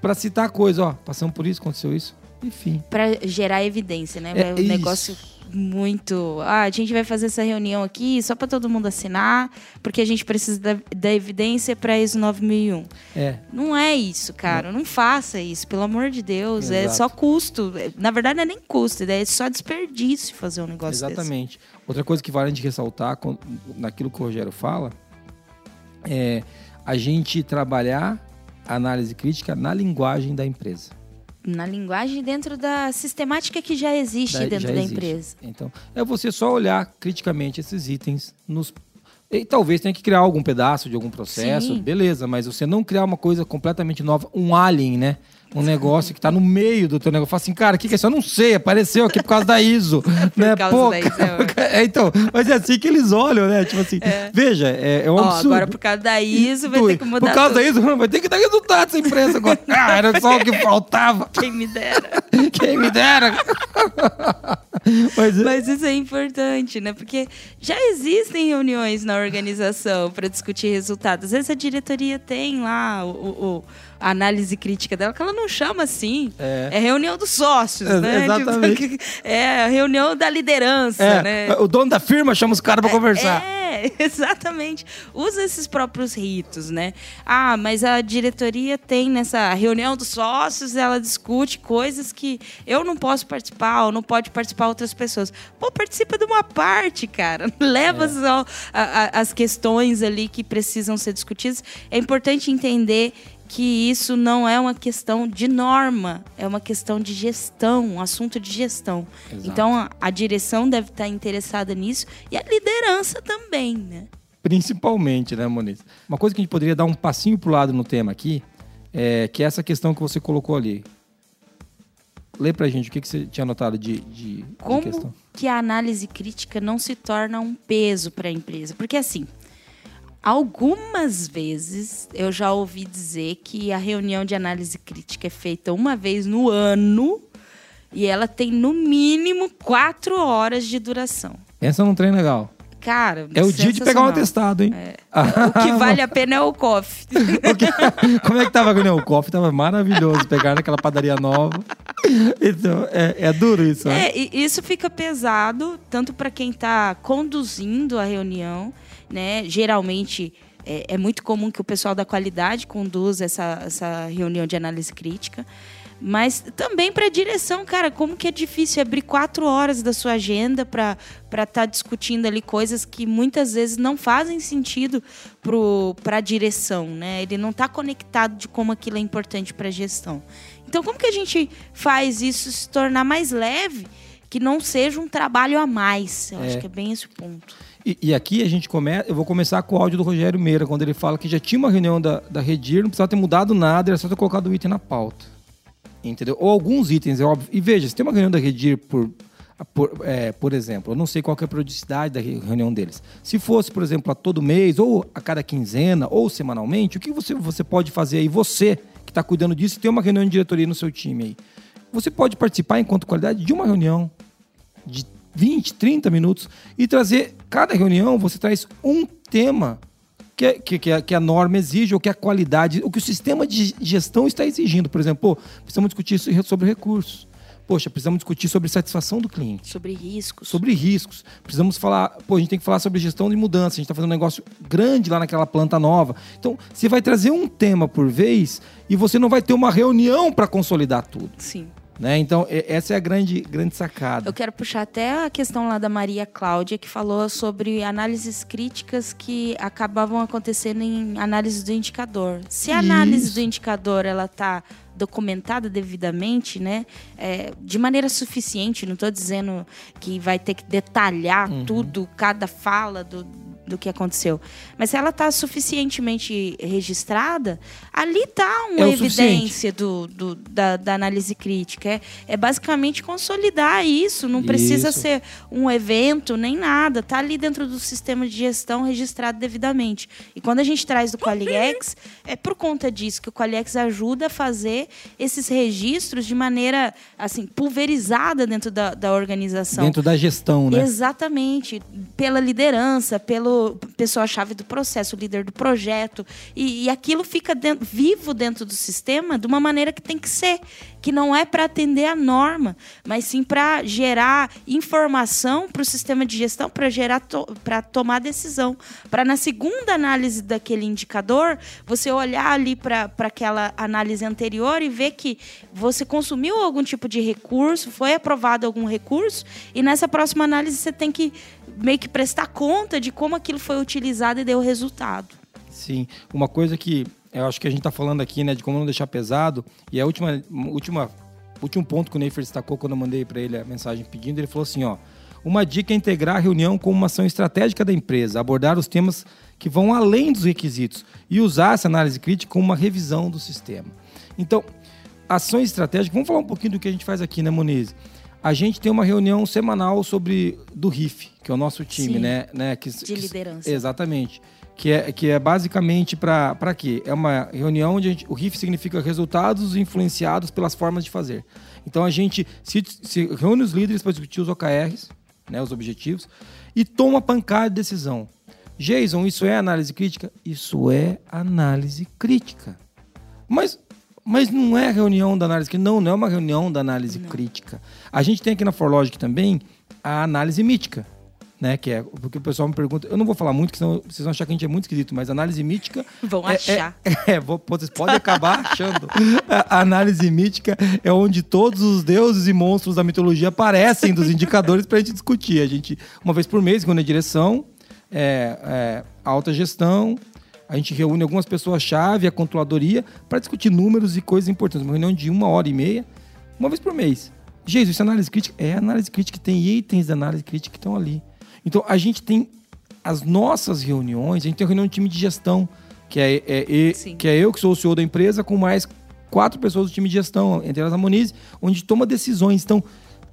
para citar coisa, ó, passamos por isso, aconteceu isso, enfim. Pra gerar evidência, né? É É um isso. Muito. Ah, a gente vai fazer essa reunião aqui só para todo mundo assinar, porque a gente precisa da, da evidência para ISO 9001. É, Não é isso, cara. Não faça isso, pelo amor de Deus. É Exato. só custo. Na verdade, não é nem custo, é só desperdício fazer um negócio desse. Exatamente. Outra coisa que vale a gente ressaltar naquilo que o Rogério fala é a gente trabalhar a análise crítica na linguagem da empresa. Na linguagem dentro da sistemática que já existe Da- dentro já da existe. empresa. Então, é você só olhar criticamente esses itens nos e talvez tenha que criar algum pedaço de algum processo, Sim. beleza, mas você não criar uma coisa completamente nova, um alien, né? Um negócio que tá no meio do teu negócio. Fala assim, cara, o que, que é isso? Eu não sei, apareceu aqui por causa da ISO. né? causa Pô, da ISO, cara, é, então, mas é assim que eles olham, né? Tipo assim, veja, é, é um Ó, absurdo. agora por causa da ISO vai ter que mudar Por causa tudo. da ISO, vai ter que dar resultado essa empresa agora. Ah, era só o que faltava. Quem me dera. Quem me dera. mas, Mas isso é importante, né? Porque já existem reuniões na organização para discutir resultados. Às vezes a diretoria tem lá o- o- a análise crítica dela, que ela não chama assim. É. reunião dos sócios, É, né? exatamente. Tipo, é reunião da liderança, É, né? o dono da firma chama os caras pra conversar. É, exatamente. Usa esses próprios ritos, né? Ah, mas a diretoria tem nessa reunião dos sócios, ela discute coisas que eu não posso participar, ou não pode participar outras pessoas. Pô, participa de uma parte, cara. Leva É. só a- a- as questões ali que precisam ser discutidas. É importante entender que isso não é uma questão de norma, é uma questão de gestão, um assunto de gestão. Exato. Então a, a direção deve estar interessada nisso e a liderança também, né? Principalmente, né, Moniz? Uma coisa que a gente poderia dar um passinho pro lado no tema aqui, é que é essa questão que você colocou ali. Lê pra gente o que, que você tinha anotado de, de, de Como questão. que a análise crítica não se torna um peso para a empresa? Porque assim, algumas vezes eu já ouvi dizer que a reunião de análise crítica é feita uma vez no ano e ela tem no mínimo quatro horas de duração. Pensa num trem legal. Cara, É o dia de pegar um atestado, hein? O que vale a pena é o coffee. Porque- Como é que tava? O coffee tava maravilhoso. Pegar naquela padaria nova. Então, é, é duro isso, né? É, isso fica pesado, tanto para quem está conduzindo a reunião, né? Geralmente é, é muito comum que o pessoal da qualidade conduza essa, essa reunião de análise crítica. Mas também para a direção, cara, como que é difícil abrir quatro horas da sua agenda para estar discutindo ali coisas que muitas vezes não fazem sentido para a direção, né? Ele não está conectado de como aquilo é importante para a gestão. Então, como que a gente faz isso se tornar mais leve, que não seja um trabalho a mais? Eu acho que é bem esse o ponto. E, e aqui a gente começa. Eu vou começar com o áudio do Rogério Meira, quando ele fala que já tinha uma reunião da, da Redir, não precisava ter mudado nada, era só ter colocado o item na pauta. Entendeu? Ou alguns itens, é óbvio. E veja, se tem uma reunião da Redir por. Por, é, por exemplo, eu não sei qual é a periodicidade da re- reunião deles. Se fosse, por exemplo, a todo mês, ou a cada quinzena, ou semanalmente, o que você, você pode fazer aí, você que está cuidando disso, tem uma reunião de diretoria no seu time aí. você pode participar enquanto qualidade de uma reunião de 20, 30 minutos e trazer cada reunião você traz um tema que, é- que, que, a, que a norma exige, ou que a qualidade, o que o sistema de gestão está exigindo. Por exemplo, pô, precisamos discutir isso sobre recursos. Poxa, precisamos discutir sobre satisfação do cliente. Sobre riscos. Sobre riscos. Precisamos falar, pô, a gente tem que falar sobre gestão de mudança. A gente está fazendo um negócio grande lá naquela planta nova. Então, você vai trazer um tema por vez e você não vai ter uma reunião para consolidar tudo. Sim. Né? Então, essa é a grande, grande sacada. Eu quero puxar até a questão lá da Maria Cláudia, que falou sobre análises críticas que acabavam acontecendo em análise do indicador. Se a análise Isso. do indicador ela está documentada devidamente, né, é, de maneira suficiente, não estou dizendo que vai ter que detalhar Uhum. tudo, cada fala do, do que aconteceu, mas se ela está suficientemente registrada, ali está uma É evidência do, do- da, da análise crítica. É, é basicamente consolidar isso. Não precisa Isso. ser um evento nem nada. Tá ali dentro do sistema de gestão registrado devidamente. E quando a gente traz do Qualiex, é por conta disso que o Qualiex ajuda a fazer esses registros de maneira assim pulverizada dentro da, da organização. Dentro da gestão, né? Exatamente. Pela liderança, pelo pessoa-chave do processo, o líder do projeto. E, e aquilo fica dentro- vivo dentro do sistema de uma maneira que tem que ser. Que não é para atender a norma, mas sim para gerar informação para o sistema de gestão, para gerar para tomar decisão. Para na segunda análise daquele indicador, você olhar ali para aquela análise anterior e ver que você consumiu algum tipo de recurso, foi aprovado algum recurso, e nessa próxima análise você tem que meio que prestar conta de como aquilo foi utilizado e deu resultado. Sim. Uma coisa que eu acho que a gente está falando aqui, né, de como não deixar pesado, e a última, última, último ponto que o Neifer destacou quando eu mandei para ele a mensagem pedindo, ele falou assim, ó, uma dica é integrar a reunião como uma ação estratégica da empresa, abordar os temas que vão além dos requisitos e usar essa análise crítica como uma revisão do sistema. Então, ações estratégicas, vamos falar um pouquinho do que a gente faz aqui, né, Moniz? A gente tem uma reunião semanal sobre do RIF, que é o nosso time, Sim. né, né, que, De que- liderança. Exatamente. Que é, que é basicamente para quê? É uma reunião onde a gente, o RIF significa resultados influenciados pelas formas de fazer. Então a gente se, se reúne os líderes para discutir os OKRs, né, os objetivos, e toma pancada de decisão. Jason, isso é análise crítica? Isso é análise crítica. Mas, mas não é reunião da análise crítica. Não, não é uma reunião da análise crítica. A gente tem aqui na ForLogic também a análise mítica. Né, que é porque o pessoal me pergunta, eu não vou falar muito, que senão vocês vão achar que a gente é muito esquisito, mas análise mítica. Vão é- achar. É, é, vou- vocês podem acabar achando. A análise mítica é onde todos os deuses e monstros da mitologia aparecem dos indicadores para a gente discutir. A gente, uma vez por mês, quando é direção, é, é, alta gestão, a gente reúne algumas pessoas-chave, a controladoria, para discutir números e coisas importantes. Uma reunião de uma hora e meia, uma vez por mês. Jesus, isso é análise crítica? É análise crítica, tem itens da análise crítica que estão ali. Então, a gente tem as nossas reuniões, a gente tem reunião de time de gestão, que é, é- é- que é eu que sou o CEO da empresa, com mais quatro pessoas do time de gestão, entre elas a Moniz, onde toma decisões. Então,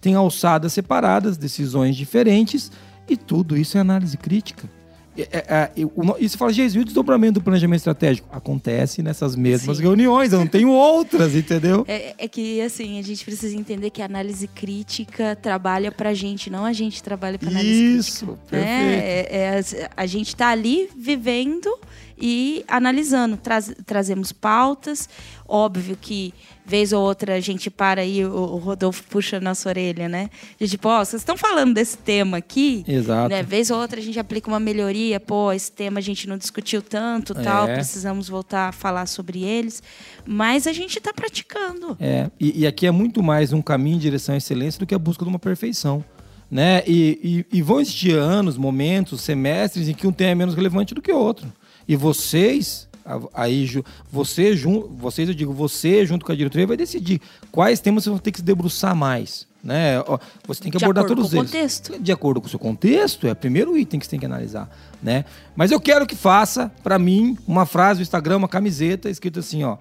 tem alçadas separadas, decisões diferentes, e tudo isso é análise crítica. É, é, é, o e você fala, Jesus, e o desdobramento do planejamento estratégico? Acontece nessas mesmas Sim. reuniões, eu não tenho outras, entendeu? É, é que, assim, a gente precisa entender que a análise crítica trabalha pra gente, não a gente trabalha pra análise Isso, crítica. perfeito. né? É, é, as- a gente tá ali vivendo e analisando. Traz- trazemos pautas. Óbvio que, vez ou outra, a gente para aí, o, o Rodolfo puxa a nossa orelha, né? De tipo, ó, vocês estão falando desse tema aqui. Exato. Né? Vez ou outra a gente aplica uma melhoria. Pô, esse tema a gente não discutiu tanto, tal. É. Precisamos voltar a falar sobre eles. Mas a gente tá praticando. É, e, e aqui é muito mais um caminho em direção à excelência do que a busca de uma perfeição. Né? E, e- e vão existir anos, momentos, semestres em que um tema é menos relevante do que o outro. E vocês, aí, você, vocês, eu digo, você junto com a diretoria vai decidir quais temas vocês vão ter que se debruçar mais. Né? Você tem que De abordar acordo todos com o eles. contexto. De acordo com o seu contexto, é o primeiro item que você tem que analisar. Né? Mas eu quero que faça, para mim, uma frase no Instagram, uma camiseta, escrito assim, ó.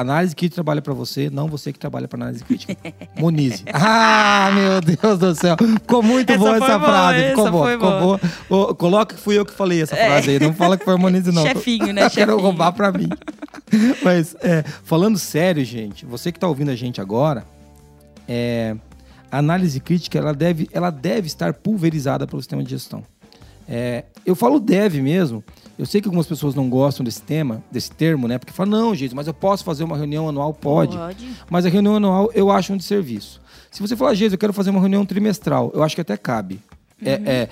Análise crítica trabalha para você, não você que trabalha para análise crítica. Monize. Ah, meu Deus do céu. Ficou muito Essa boa essa boa, frase. Ficou essa boa, foi ficou boa. boa. Coloca que fui eu que falei essa frase aí. Não fala que foi a Monize, não. Chefinho, né, Eu quero chefinho. roubar para mim. Mas, é, falando sério, gente, você que tá ouvindo a gente agora, é, a análise crítica ela deve, ela deve estar pulverizada pelo sistema de gestão. É, eu falo deve mesmo. Eu sei que algumas pessoas não gostam desse tema, desse termo, né? Porque falam, não, gente, mas eu posso fazer uma reunião anual? Pode. Pode. Mas a reunião anual eu acho um desserviço. Se você falar, Jesus, eu quero fazer uma reunião trimestral, eu acho que até cabe. É, é,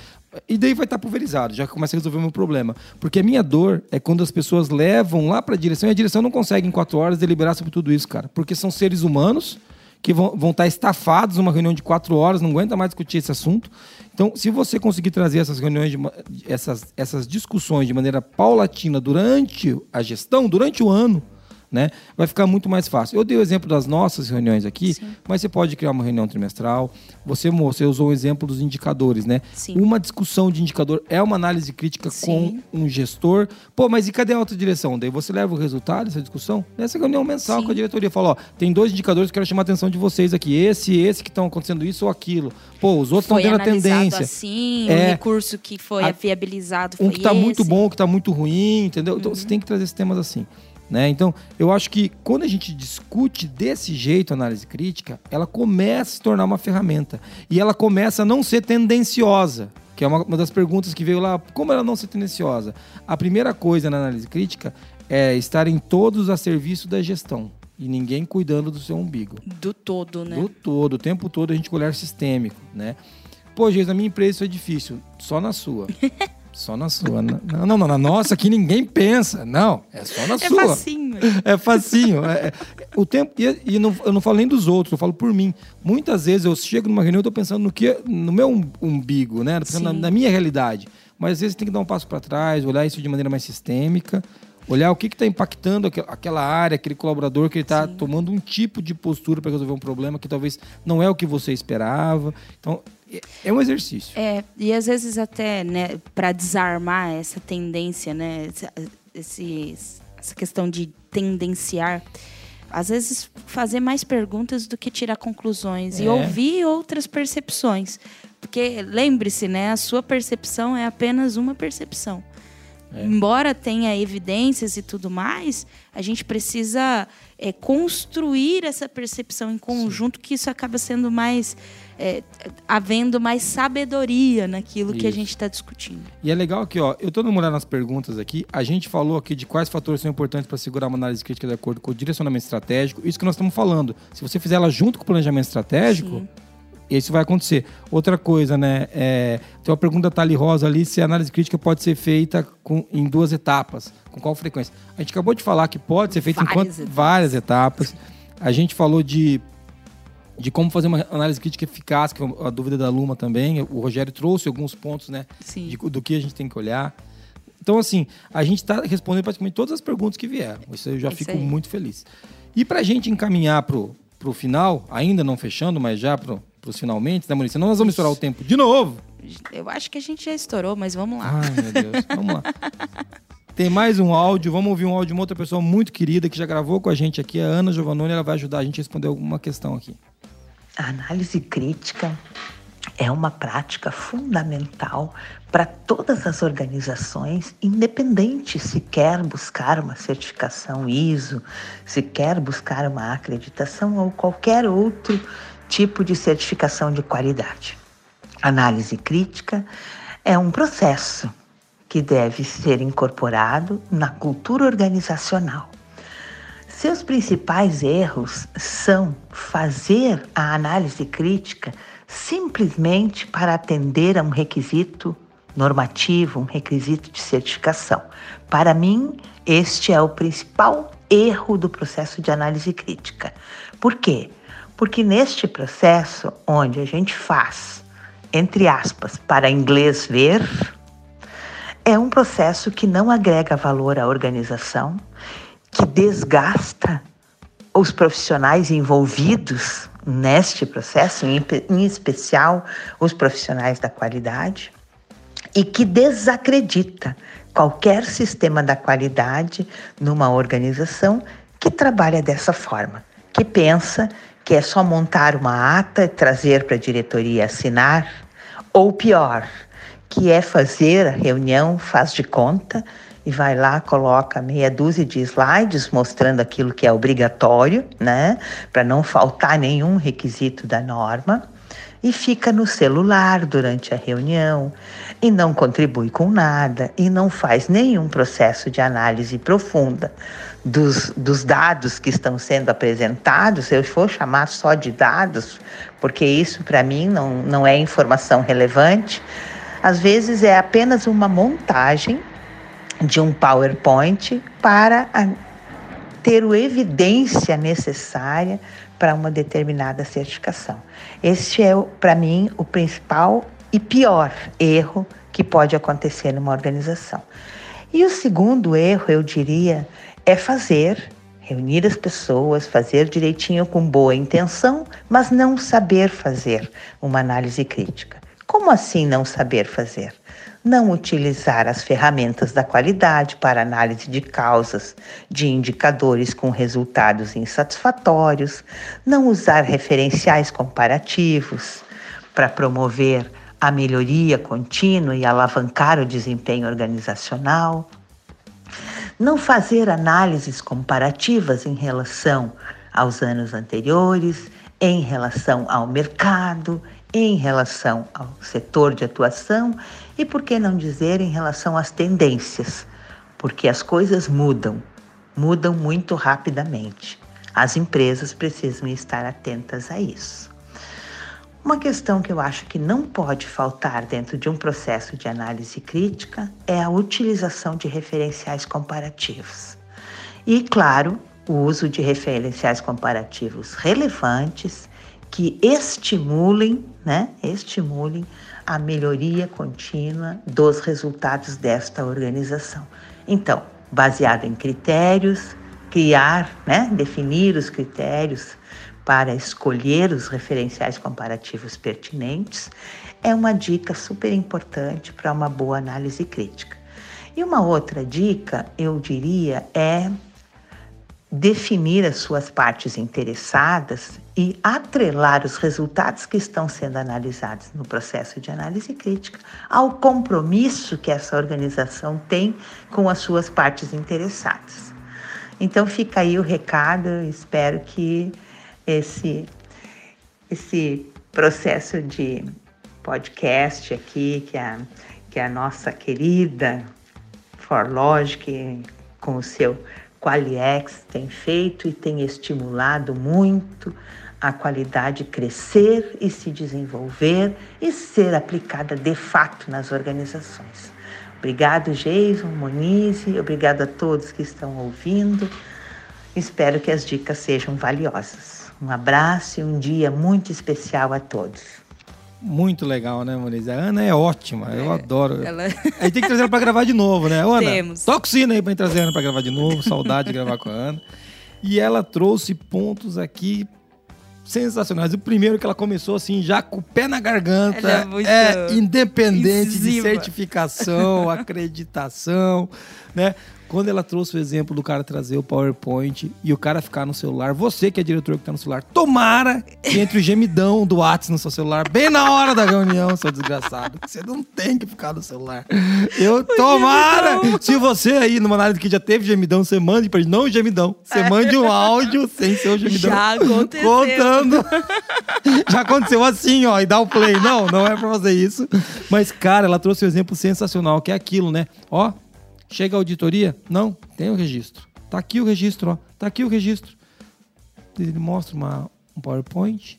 e daí vai estar pulverizado, já começa a resolver o meu problema. Porque a minha dor é quando as pessoas levam lá para a direção e a direção não consegue em quatro horas deliberar sobre tudo isso, cara. Porque são seres humanos que vão, vão estar estafados numa reunião de quatro horas, não aguenta mais discutir esse assunto. Então, se você conseguir trazer essas reuniões, de, essas, essas discussões de maneira paulatina durante a gestão, durante o ano, né? Vai ficar muito mais fácil. Eu dei o exemplo das nossas reuniões aqui, Sim. mas você pode criar uma reunião trimestral. Você, você usou o exemplo dos indicadores, né? Sim. Uma discussão de indicador é uma análise crítica Sim. com um gestor. Pô, mas e cadê a outra direção? Daí você leva o resultado dessa discussão nessa reunião mensal com a diretoria. Fala, ó, tem dois indicadores que eu quero chamar a atenção de vocês aqui. Esse e esse que estão acontecendo isso ou aquilo. Pô, os outros estão tendo a tendência. assim, É. o recurso que foi A- viabilizado foi um que está muito bom, um que está muito ruim, entendeu? Então Uhum. você tem que trazer esses temas assim. Né? Então, eu acho que quando a gente discute desse jeito a análise crítica, ela começa a se tornar uma ferramenta. E ela começa a não ser tendenciosa, que é uma, uma das perguntas que veio lá. Como ela não ser tendenciosa? A primeira coisa na análise crítica é estarem todos a serviço da gestão. E ninguém cuidando do seu umbigo. Do todo, né? Do todo, o tempo todo a gente com olhar sistêmico, né? Pô, gente, na minha empresa isso é difícil. Só na sua. Só na sua. Na- Não, não, não, na nossa aqui ninguém pensa. Não, é só na É sua. facinho. É facinho. É, é- o tempo, e, e não, eu não falo nem dos outros, eu falo por mim. Muitas vezes eu chego numa reunião e tô pensando no que no meu um- umbigo, né? Na, na minha realidade. Mas às vezes tem que dar um passo para trás, olhar isso de maneira mais sistêmica, olhar o que está impactando aquel- aquela área, aquele colaborador que ele está tomando um tipo de postura para resolver um problema que talvez não é o que você esperava. Então, é- um exercício. É, e às vezes até, né, para desarmar essa tendência, né, essa- esse, essa questão de tendenciar, às vezes fazer mais perguntas do que tirar conclusões e É. ouvir outras percepções. Porque lembre-se, né, a sua percepção é apenas uma percepção. Embora tenha evidências e tudo mais, a gente precisa é, construir essa percepção em conjunto, que isso acaba sendo mais. é, havendo mais sabedoria naquilo que a Isso. gente está discutindo. E é legal aqui, ó, eu tô dando uma olhada nas perguntas aqui. A gente falou aqui de quais fatores são importantes para segurar uma análise crítica de acordo com o direcionamento estratégico. Isso que nós estamos falando. Se você fizer ela junto com o planejamento estratégico, Sim. Isso vai acontecer. Outra coisa, né? É, tem uma pergunta da Tali Rosa ali se a análise crítica pode ser feita com, em duas etapas. Com qual frequência? A gente acabou de falar que pode ser feita em Várias quant- etapas. várias etapas. A gente falou de de como fazer uma análise crítica eficaz, que é a dúvida da Luma também. O Rogério trouxe alguns pontos, né? Sim. de- do que a gente tem que olhar. Então, assim, a gente está respondendo praticamente todas as perguntas que vieram. Isso eu já É fico aí. muito feliz. E para a gente encaminhar pro, pro final, ainda não fechando, mas já pro, finalmente, né, Maurício? Senão nós vamos estourar o tempo de novo. Eu acho que a gente já estourou, mas vamos lá. Ai, meu Deus. Vamos lá. Tem mais um áudio. Vamos ouvir um áudio de uma outra pessoa muito querida que já gravou com a gente aqui, a Ana Giovannoni. Ela vai ajudar a gente a responder alguma questão aqui. A análise crítica é uma prática fundamental para todas as organizações, independente se quer buscar uma certificação ISO, se quer buscar uma acreditação ou qualquer outro tipo de certificação de qualidade. Análise crítica é um processo que deve ser incorporado na cultura organizacional. Seus principais erros são fazer a análise crítica simplesmente para atender a um requisito normativo, um requisito de certificação. Para mim, este é o principal erro do processo de análise crítica. Por quê? Porque neste processo, onde a gente faz, entre aspas, para inglês ver, é um processo que não agrega valor à organização, que desgasta os profissionais envolvidos neste processo, em, especial os profissionais da qualidade, e que desacredita qualquer sistema da qualidade numa organização que trabalha dessa forma, que pensa que é só montar uma ata e trazer para a diretoria assinar, ou pior, que é fazer a reunião, faz de conta e vai lá, coloca meia dúzia de slides mostrando aquilo que é obrigatório, né, para não faltar nenhum requisito da norma, e fica no celular durante a reunião e não contribui com nada e não faz nenhum processo de análise profunda dos, dos dados que estão sendo apresentados. Eu vou chamar só de dados, porque isso para mim não, não é informação relevante. Às vezes é apenas uma montagem de um PowerPoint para a, ter a evidência necessária para uma determinada certificação. Este é, para mim, o principal e pior erro que pode acontecer numa organização. E o segundo erro, eu diria, é fazer, reunir as pessoas, fazer direitinho com boa intenção, mas não saber fazer uma análise crítica. Como assim não saber fazer? Não utilizar as ferramentas da qualidade para análise de causas de indicadores com resultados insatisfatórios, não usar referenciais comparativos para promover a melhoria contínua e alavancar o desempenho organizacional, não fazer análises comparativas em relação aos anos anteriores, em relação ao mercado, em relação ao setor de atuação e, por que não dizer, em relação às tendências, porque as coisas mudam, mudam muito rapidamente. As empresas precisam estar atentas a isso. Uma questão que eu acho que não pode faltar dentro de um processo de análise crítica é a utilização de referenciais comparativos. E, claro, o uso de referenciais comparativos relevantes que estimulem, né, estimulem a melhoria contínua dos resultados desta organização. Então, baseado em critérios, criar, né, definir os critérios para escolher os referenciais comparativos pertinentes é uma dica super importante para uma boa análise crítica. E uma outra dica, eu diria, é definir as suas partes interessadas e atrelar os resultados que estão sendo analisados no processo de análise crítica ao compromisso que essa organização tem com as suas partes interessadas. Então fica aí o recado, espero que esse esse processo de podcast aqui que a que a nossa querida Forlogic com o seu Qualiex tem feito e tem estimulado muito a qualidade crescer e se desenvolver e ser aplicada de fato nas organizações. Obrigado, Jason, Monize, obrigado a todos que estão ouvindo. Espero que as dicas sejam valiosas. Um abraço e um dia muito especial a todos. Muito legal, né, Moniz? A Ana é ótima, é, eu adoro. Ela... A gente tem que trazer ela pra gravar de novo, né? Ana, Temos. toca o sino aí pra gente trazer a Ana pra gravar de novo. Saudade de gravar com a Ana. E ela trouxe pontos aqui sensacionais. O primeiro que ela começou assim, já com o pé na garganta. é, muito é independente incisiva. de certificação, acreditação, né? Quando ela trouxe o exemplo do cara trazer o PowerPoint e o cara ficar no celular, você que é diretor que tá no celular, tomara que entre o gemidão do WhatsApp no seu celular, bem na hora da reunião, seu desgraçado. Você não tem que ficar no celular. Eu, tomara! Se você aí, numa análise que já teve gemidão, você mande pra gente, não o gemidão, você é. mande um áudio sem ser o gemidão. Já aconteceu. Contando. Já aconteceu assim, ó, e dá o play. Não, não é pra fazer isso. Mas, cara, ela trouxe um exemplo sensacional, que é aquilo, né? Ó, Chega a auditoria? Não, tem o registro. Tá aqui o registro, ó. Tá aqui o registro. Ele mostra uma, um PowerPoint,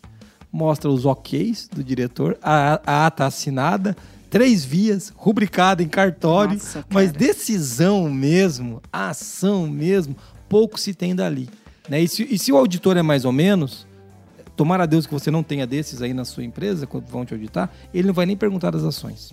mostra os OKs do diretor, a, a ata assinada, três vias, rubricada em cartório, Nossa, mas decisão mesmo, ação mesmo, pouco se tem dali. Né? E, se, e se o auditor é mais ou menos, tomara a Deus que você não tenha desses aí na sua empresa, quando vão te auditar, ele não vai nem perguntar das ações.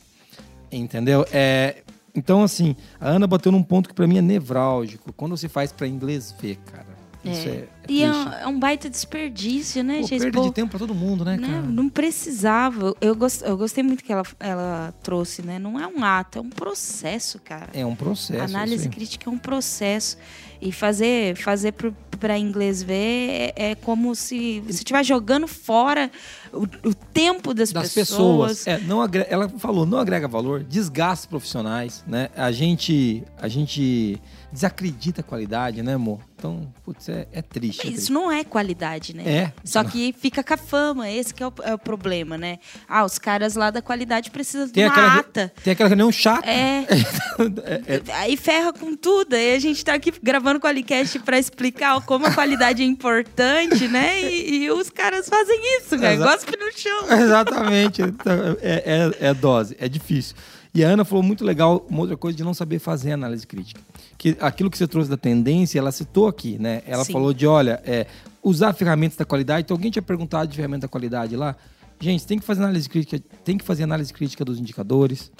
Entendeu? É, então, assim, a Ana bateu num ponto que para mim é nevrálgico. Quando você faz para inglês ver, cara. Isso é. é, é e é um, é um, baita desperdício, né, Pô, gente? Perda Pô, de tempo para todo mundo, né, né, cara? Não precisava. Eu, gost, eu gostei muito que ela, ela trouxe, né? Não é um ato, é um processo, cara. É um processo. Análise crítica é um processo. E fazer, fazer para inglês ver, é, é como se você estiver jogando fora o, o tempo das, das pessoas. pessoas. É, não agrega- ela falou, não agrega valor, desgasta profissionais, né? A gente, a gente desacredita a qualidade, né, amor? Então, putz, é, é triste. é Isso triste. não é qualidade, né? É. Só que fica com a fama, esse que é o, é o problema, né? Ah, os caras lá da qualidade precisam de Tem uma aquela, ata. tem aquela reunião chata. É. Aí ferra com tudo. Aí a gente tá aqui gravando com a Alicast pra explicar como a qualidade é importante, né? E, e os caras fazem isso, cara. Exa- Gospe no chão. Exatamente. Então, É, é, é dose, é difícil. E a Ana falou muito legal, uma outra coisa de não saber fazer análise crítica. Que aquilo que você trouxe da tendência, ela citou aqui, né? Ela Sim. falou de, olha, é, usar ferramentas da qualidade. Então, alguém tinha perguntado de ferramenta da qualidade lá. Gente, tem que fazer análise crítica, tem que fazer análise crítica dos indicadores.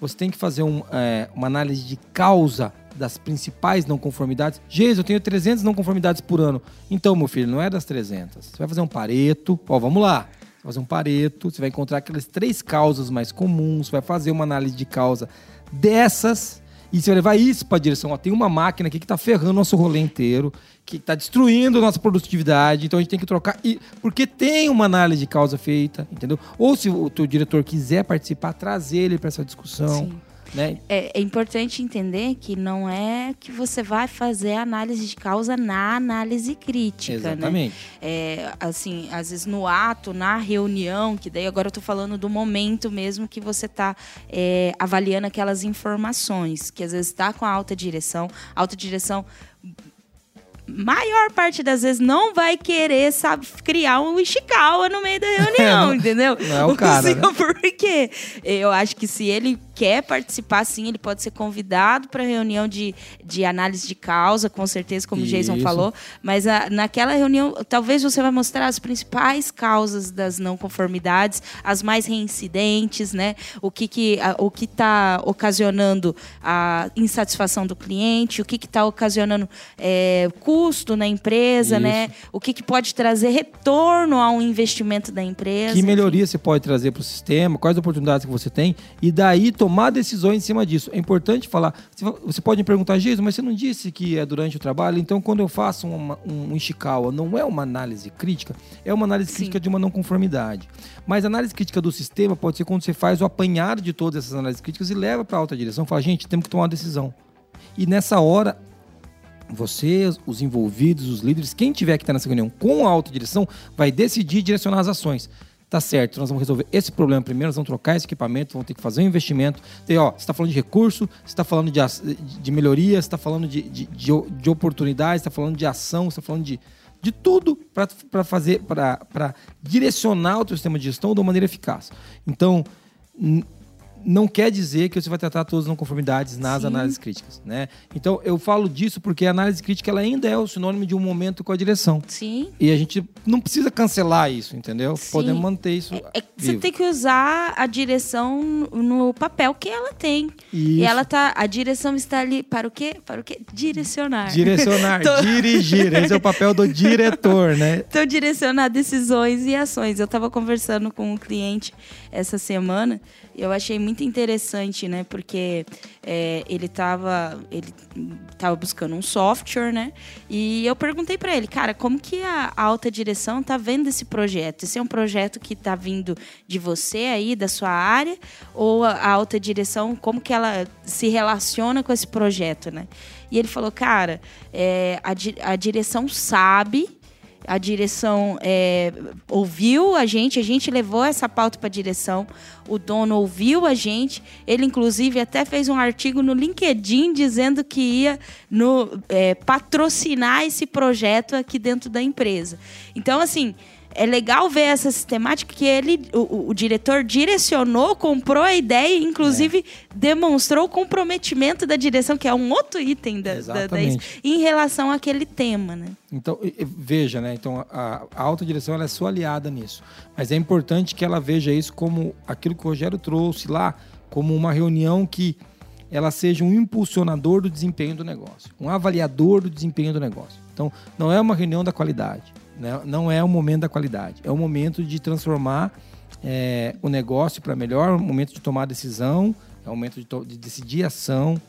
Você tem que fazer um, é, uma análise de causa das principais não conformidades. Geis, eu tenho 300 não conformidades por ano. Então, meu filho, não é das 300. Você vai fazer um pareto. Ó, vamos lá. Você fazer um pareto, você vai encontrar aquelas três causas mais comuns, vai fazer uma análise de causa dessas e você vai levar isso para a direção. Ó, tem uma máquina aqui que está ferrando nosso rolê inteiro, que está destruindo nossa produtividade, então a gente tem que trocar. E, porque tem uma análise de causa feita, entendeu? Ou se o teu diretor quiser participar, trazer ele para essa discussão. Sim. Né? É, é importante entender que não é que você vai fazer análise de causa na análise crítica, né? Exatamente. É, assim, às vezes no ato, na reunião, que daí agora eu tô falando do momento mesmo que você tá é, avaliando aquelas informações, que às vezes tá com a alta direção, a alta direção maior parte das vezes não vai querer sabe, criar um Ishikawa no meio da reunião, entendeu? não é o cara, né? Por quê? Eu acho que se ele quer participar, sim, ele pode ser convidado para reunião de, de análise de causa, com certeza, como o Jason Isso. falou. Mas a- naquela reunião, talvez você vai mostrar as principais causas das não conformidades, as mais reincidentes, né? O que que a- o que está ocasionando a insatisfação do cliente, o que está ocasionando é, custo na empresa, Isso. né? O que que pode trazer retorno ao investimento da empresa. Que enfim. melhoria você pode trazer para o sistema, quais oportunidades que você tem, e daí tomar decisões em cima disso. É importante falar. você pode me perguntar, Jesus, mas você não disse que é durante o trabalho? Então, quando eu faço uma, um Ishikawa, não é uma análise crítica, é uma análise Sim. crítica de uma não conformidade. Mas a análise crítica do sistema pode ser quando você faz o apanhado de todas essas análises críticas e leva para a alta direção. Fala, gente, temos que tomar uma decisão. E nessa hora, você, os envolvidos, os líderes, quem tiver que estar nessa reunião com a alta direção, vai decidir direcionar as ações. Tá certo, nós vamos resolver esse problema primeiro, nós vamos trocar esse equipamento, vamos ter que fazer um investimento. Tem, ó, você está falando de recurso, você está falando de, de melhoria, você está falando de, de, de, de oportunidades, está falando de ação, você está falando de, de tudo para fazer, para direcionar o teu sistema de gestão de uma maneira eficaz. Então, não quer dizer que você vai tratar todas as não conformidades nas Sim. análises críticas, né? Então eu falo disso porque a análise crítica ela ainda é o sinônimo de um momento com a direção. Sim. E a gente não precisa cancelar isso, entendeu? Sim. Podemos manter isso. É que você tem que usar a direção no papel que ela tem. E Isso. ela tá. A direção está ali para o quê? Para o quê? Direcionar. Direcionar, Tô- dirigir. Esse é o papel do diretor, né? Então, direcionar decisões e ações. Eu estava conversando com um cliente essa semana eu achei muito interessante, né? Porque é, ele estava ele tava buscando um software, né? E eu perguntei para ele, cara, como que a alta direção tá vendo esse projeto? Esse é um projeto que tá vindo de você aí, da sua área? Ou a a alta direção, como que ela se relaciona com esse projeto, né? E ele falou, cara, é, a, di- a direção sabe a direção é, ouviu a gente, a gente levou essa pauta para a direção, o dono ouviu a gente, ele inclusive até fez um artigo no LinkedIn dizendo que ia no, é, patrocinar esse projeto aqui dentro da empresa. Então, assim, é legal ver essa sistemática que ele, o, o- diretor direcionou, comprou a ideia e, inclusive, demonstrou o comprometimento da direção, que é um outro item da, da, da em relação àquele tema, né? Então, veja, né? Então, a, a alta direção ela é sua aliada nisso. Mas é importante que ela veja isso como aquilo que o Rogério trouxe lá, como uma reunião que ela seja um impulsionador do desempenho do negócio, um avaliador do desempenho do negócio. Então, não é uma reunião da qualidade, né? não é o momento da qualidade, é o momento de transformar é, o negócio para melhor, é o momento de tomar decisão, é o momento de, de decidir ação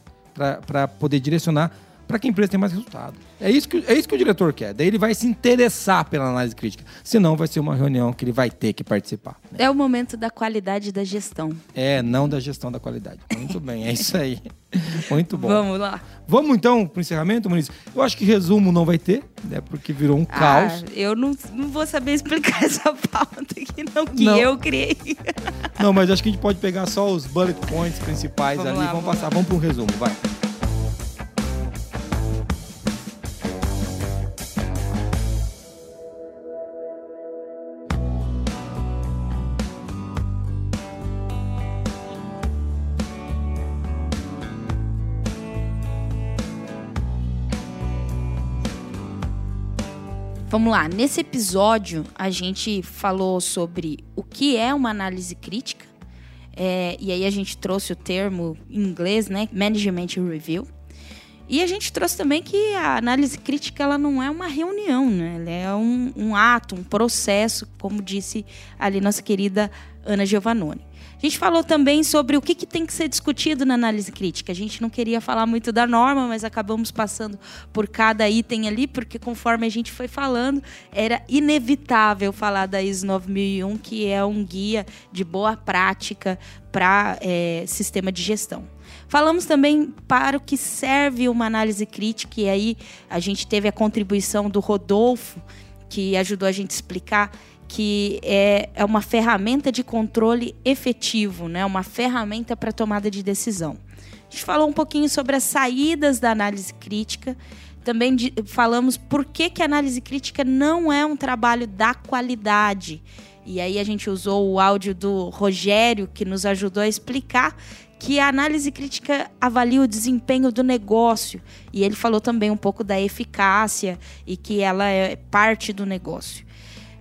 para poder direcionar para que a empresa tenha mais resultado. É isso, que, é isso que o diretor quer. Daí ele vai se interessar pela análise crítica. Senão vai ser uma reunião que ele vai ter que participar. né? É o momento da qualidade da gestão. É, não da gestão da qualidade. Muito bem, é isso aí. Muito bom. Vamos lá. Vamos então pro encerramento, Muniz? Eu acho que resumo não vai ter, né? Porque virou um caos. Ah, eu não, não vou saber explicar essa pauta aqui, não, que Não. eu criei. Não, mas acho que a gente pode pegar só os bullet points principais Vamos ali. lá, vamos vamos passar, vamos para um resumo, vai. Vamos lá, nesse episódio a gente falou sobre o que é uma análise crítica, é, e aí a gente trouxe o termo em inglês, né, Management Review. E a gente trouxe também que a análise crítica ela não é uma reunião, né? Ela é um, um ato, um processo, como disse ali nossa querida Ana Giovannoni. A gente falou também sobre o que, que tem que ser discutido na análise crítica. A gente não queria falar muito da norma, mas acabamos passando por cada item ali, porque conforme a gente foi falando, era inevitável falar da ISO 9001, que é um guia de boa prática para é, sistema de gestão. Falamos também para o que serve uma análise crítica, e aí a gente teve a contribuição do Rodolfo, que ajudou a gente a explicar que é, é uma ferramenta de controle efetivo, né? uma ferramenta para tomada de decisão. A gente falou um pouquinho sobre as saídas da análise crítica, também de- falamos por que, que a análise crítica não é um trabalho da qualidade. E aí a gente usou o áudio do Rogério, que nos ajudou a explicar que a análise crítica avalia o desempenho do negócio. E ele falou também um pouco da eficácia e que ela é parte do negócio.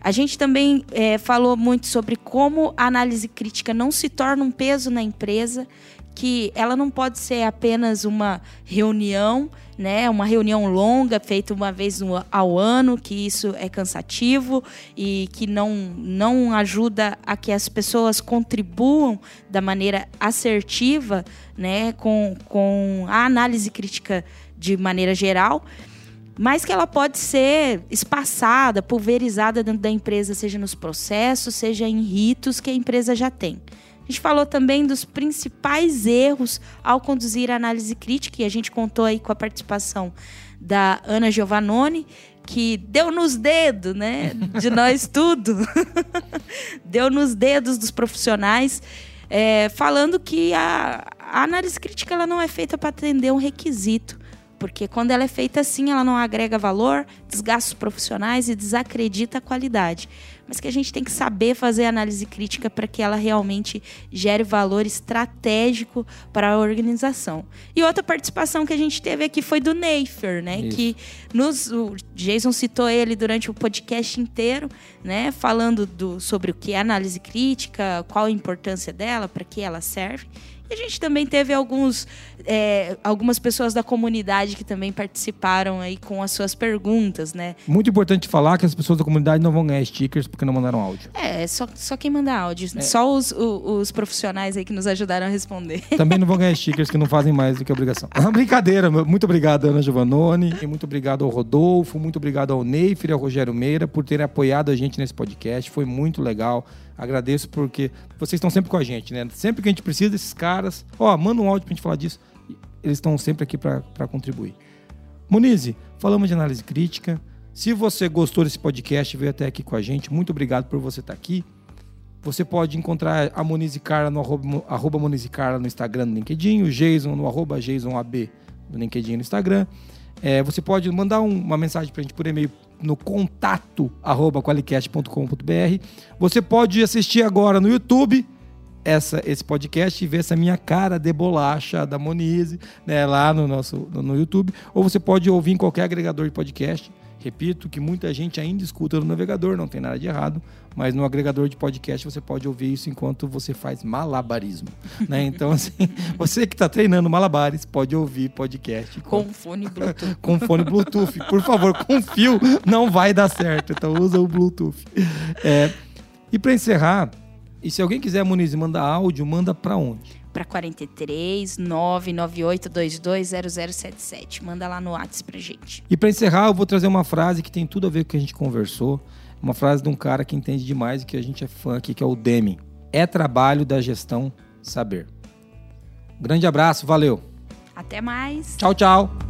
A gente também eh, falou muito sobre como a análise crítica não se torna um peso na empresa, que ela não pode ser apenas uma reunião, né, uma reunião longa feita uma vez ao ano, que isso é cansativo e que não, não ajuda a que as pessoas contribuam da maneira assertiva, né, com, com a análise crítica de maneira geral mas que ela pode ser espaçada, pulverizada dentro da empresa, seja nos processos, seja em ritos que a empresa já tem. A gente falou também dos principais erros ao conduzir a análise crítica, e a gente contou aí com a participação da Ana Giovannoni, que deu nos dedos, né, de nós tudo. deu nos dedos dos profissionais, é, falando que a, a análise crítica ela não é feita para atender um requisito. Porque quando ela é feita assim, ela não agrega valor, desgasta os profissionais e desacredita a qualidade. Mas que a gente tem que saber fazer análise crítica para que ela realmente gere valor estratégico para a organização. E outra participação que a gente teve aqui foi do Neifer, né? Isso. Que nos, o Jason citou ele durante o podcast inteiro, né? Falando do, sobre o que é análise crítica, qual a importância dela, para que ela serve. E a gente também teve alguns, é, algumas pessoas da comunidade que também participaram aí com as suas perguntas, né? Muito importante falar que as pessoas da comunidade não vão ganhar stickers porque não mandaram áudio. É, só, só quem manda áudio. Só os, o- os profissionais aí que nos ajudaram a responder. Também não vão ganhar stickers que não fazem mais do que obrigação. Brincadeira. Muito obrigado, Ana Giovannoni. E muito obrigado ao Rodolfo. Muito obrigado ao Neifer e ao Rogério Meira por terem apoiado a gente nesse podcast. Foi muito legal. Agradeço porque vocês estão sempre com a gente, né? Sempre que a gente precisa desses caras. Ó, manda um áudio pra gente falar disso. Eles estão sempre aqui pra contribuir. Monize, falamos de análise crítica. Se você gostou desse podcast veio até aqui com a gente, muito obrigado por você estar aqui. Você pode encontrar a Monize Carla no arroba, arroba Monize Carla no Instagram, no LinkedIn, o Jason no arroba JasonAB no LinkedIn no Instagram. É, você pode mandar um- uma mensagem pra gente por e-mail no contato arroba qualicast.com.br. Você pode assistir agora no YouTube essa, esse podcast e ver essa minha cara de bolacha da Monize, né, lá no nosso no, no YouTube. Ou você pode ouvir em qualquer agregador de podcast. Repito que muita gente ainda escuta no navegador, não tem nada de errado, mas no agregador de podcast você pode ouvir isso enquanto você faz malabarismo. né? Então, assim, você que está treinando malabares pode ouvir podcast Com fone Bluetooth. com fone Bluetooth. Por favor, com fio não vai dar certo. Então usa o Bluetooth. É, e para encerrar, e se alguém quiser, Muniz, mandar áudio, manda para onde? Para 43 998220077. Manda lá no WhatsApp pra gente. E para encerrar, eu vou trazer uma frase que tem tudo a ver com o que a gente conversou. Uma frase de um cara que entende demais e que a gente é fã aqui, que é o Deming. É trabalho da gestão saber. Grande abraço, valeu. Até mais. Tchau, tchau.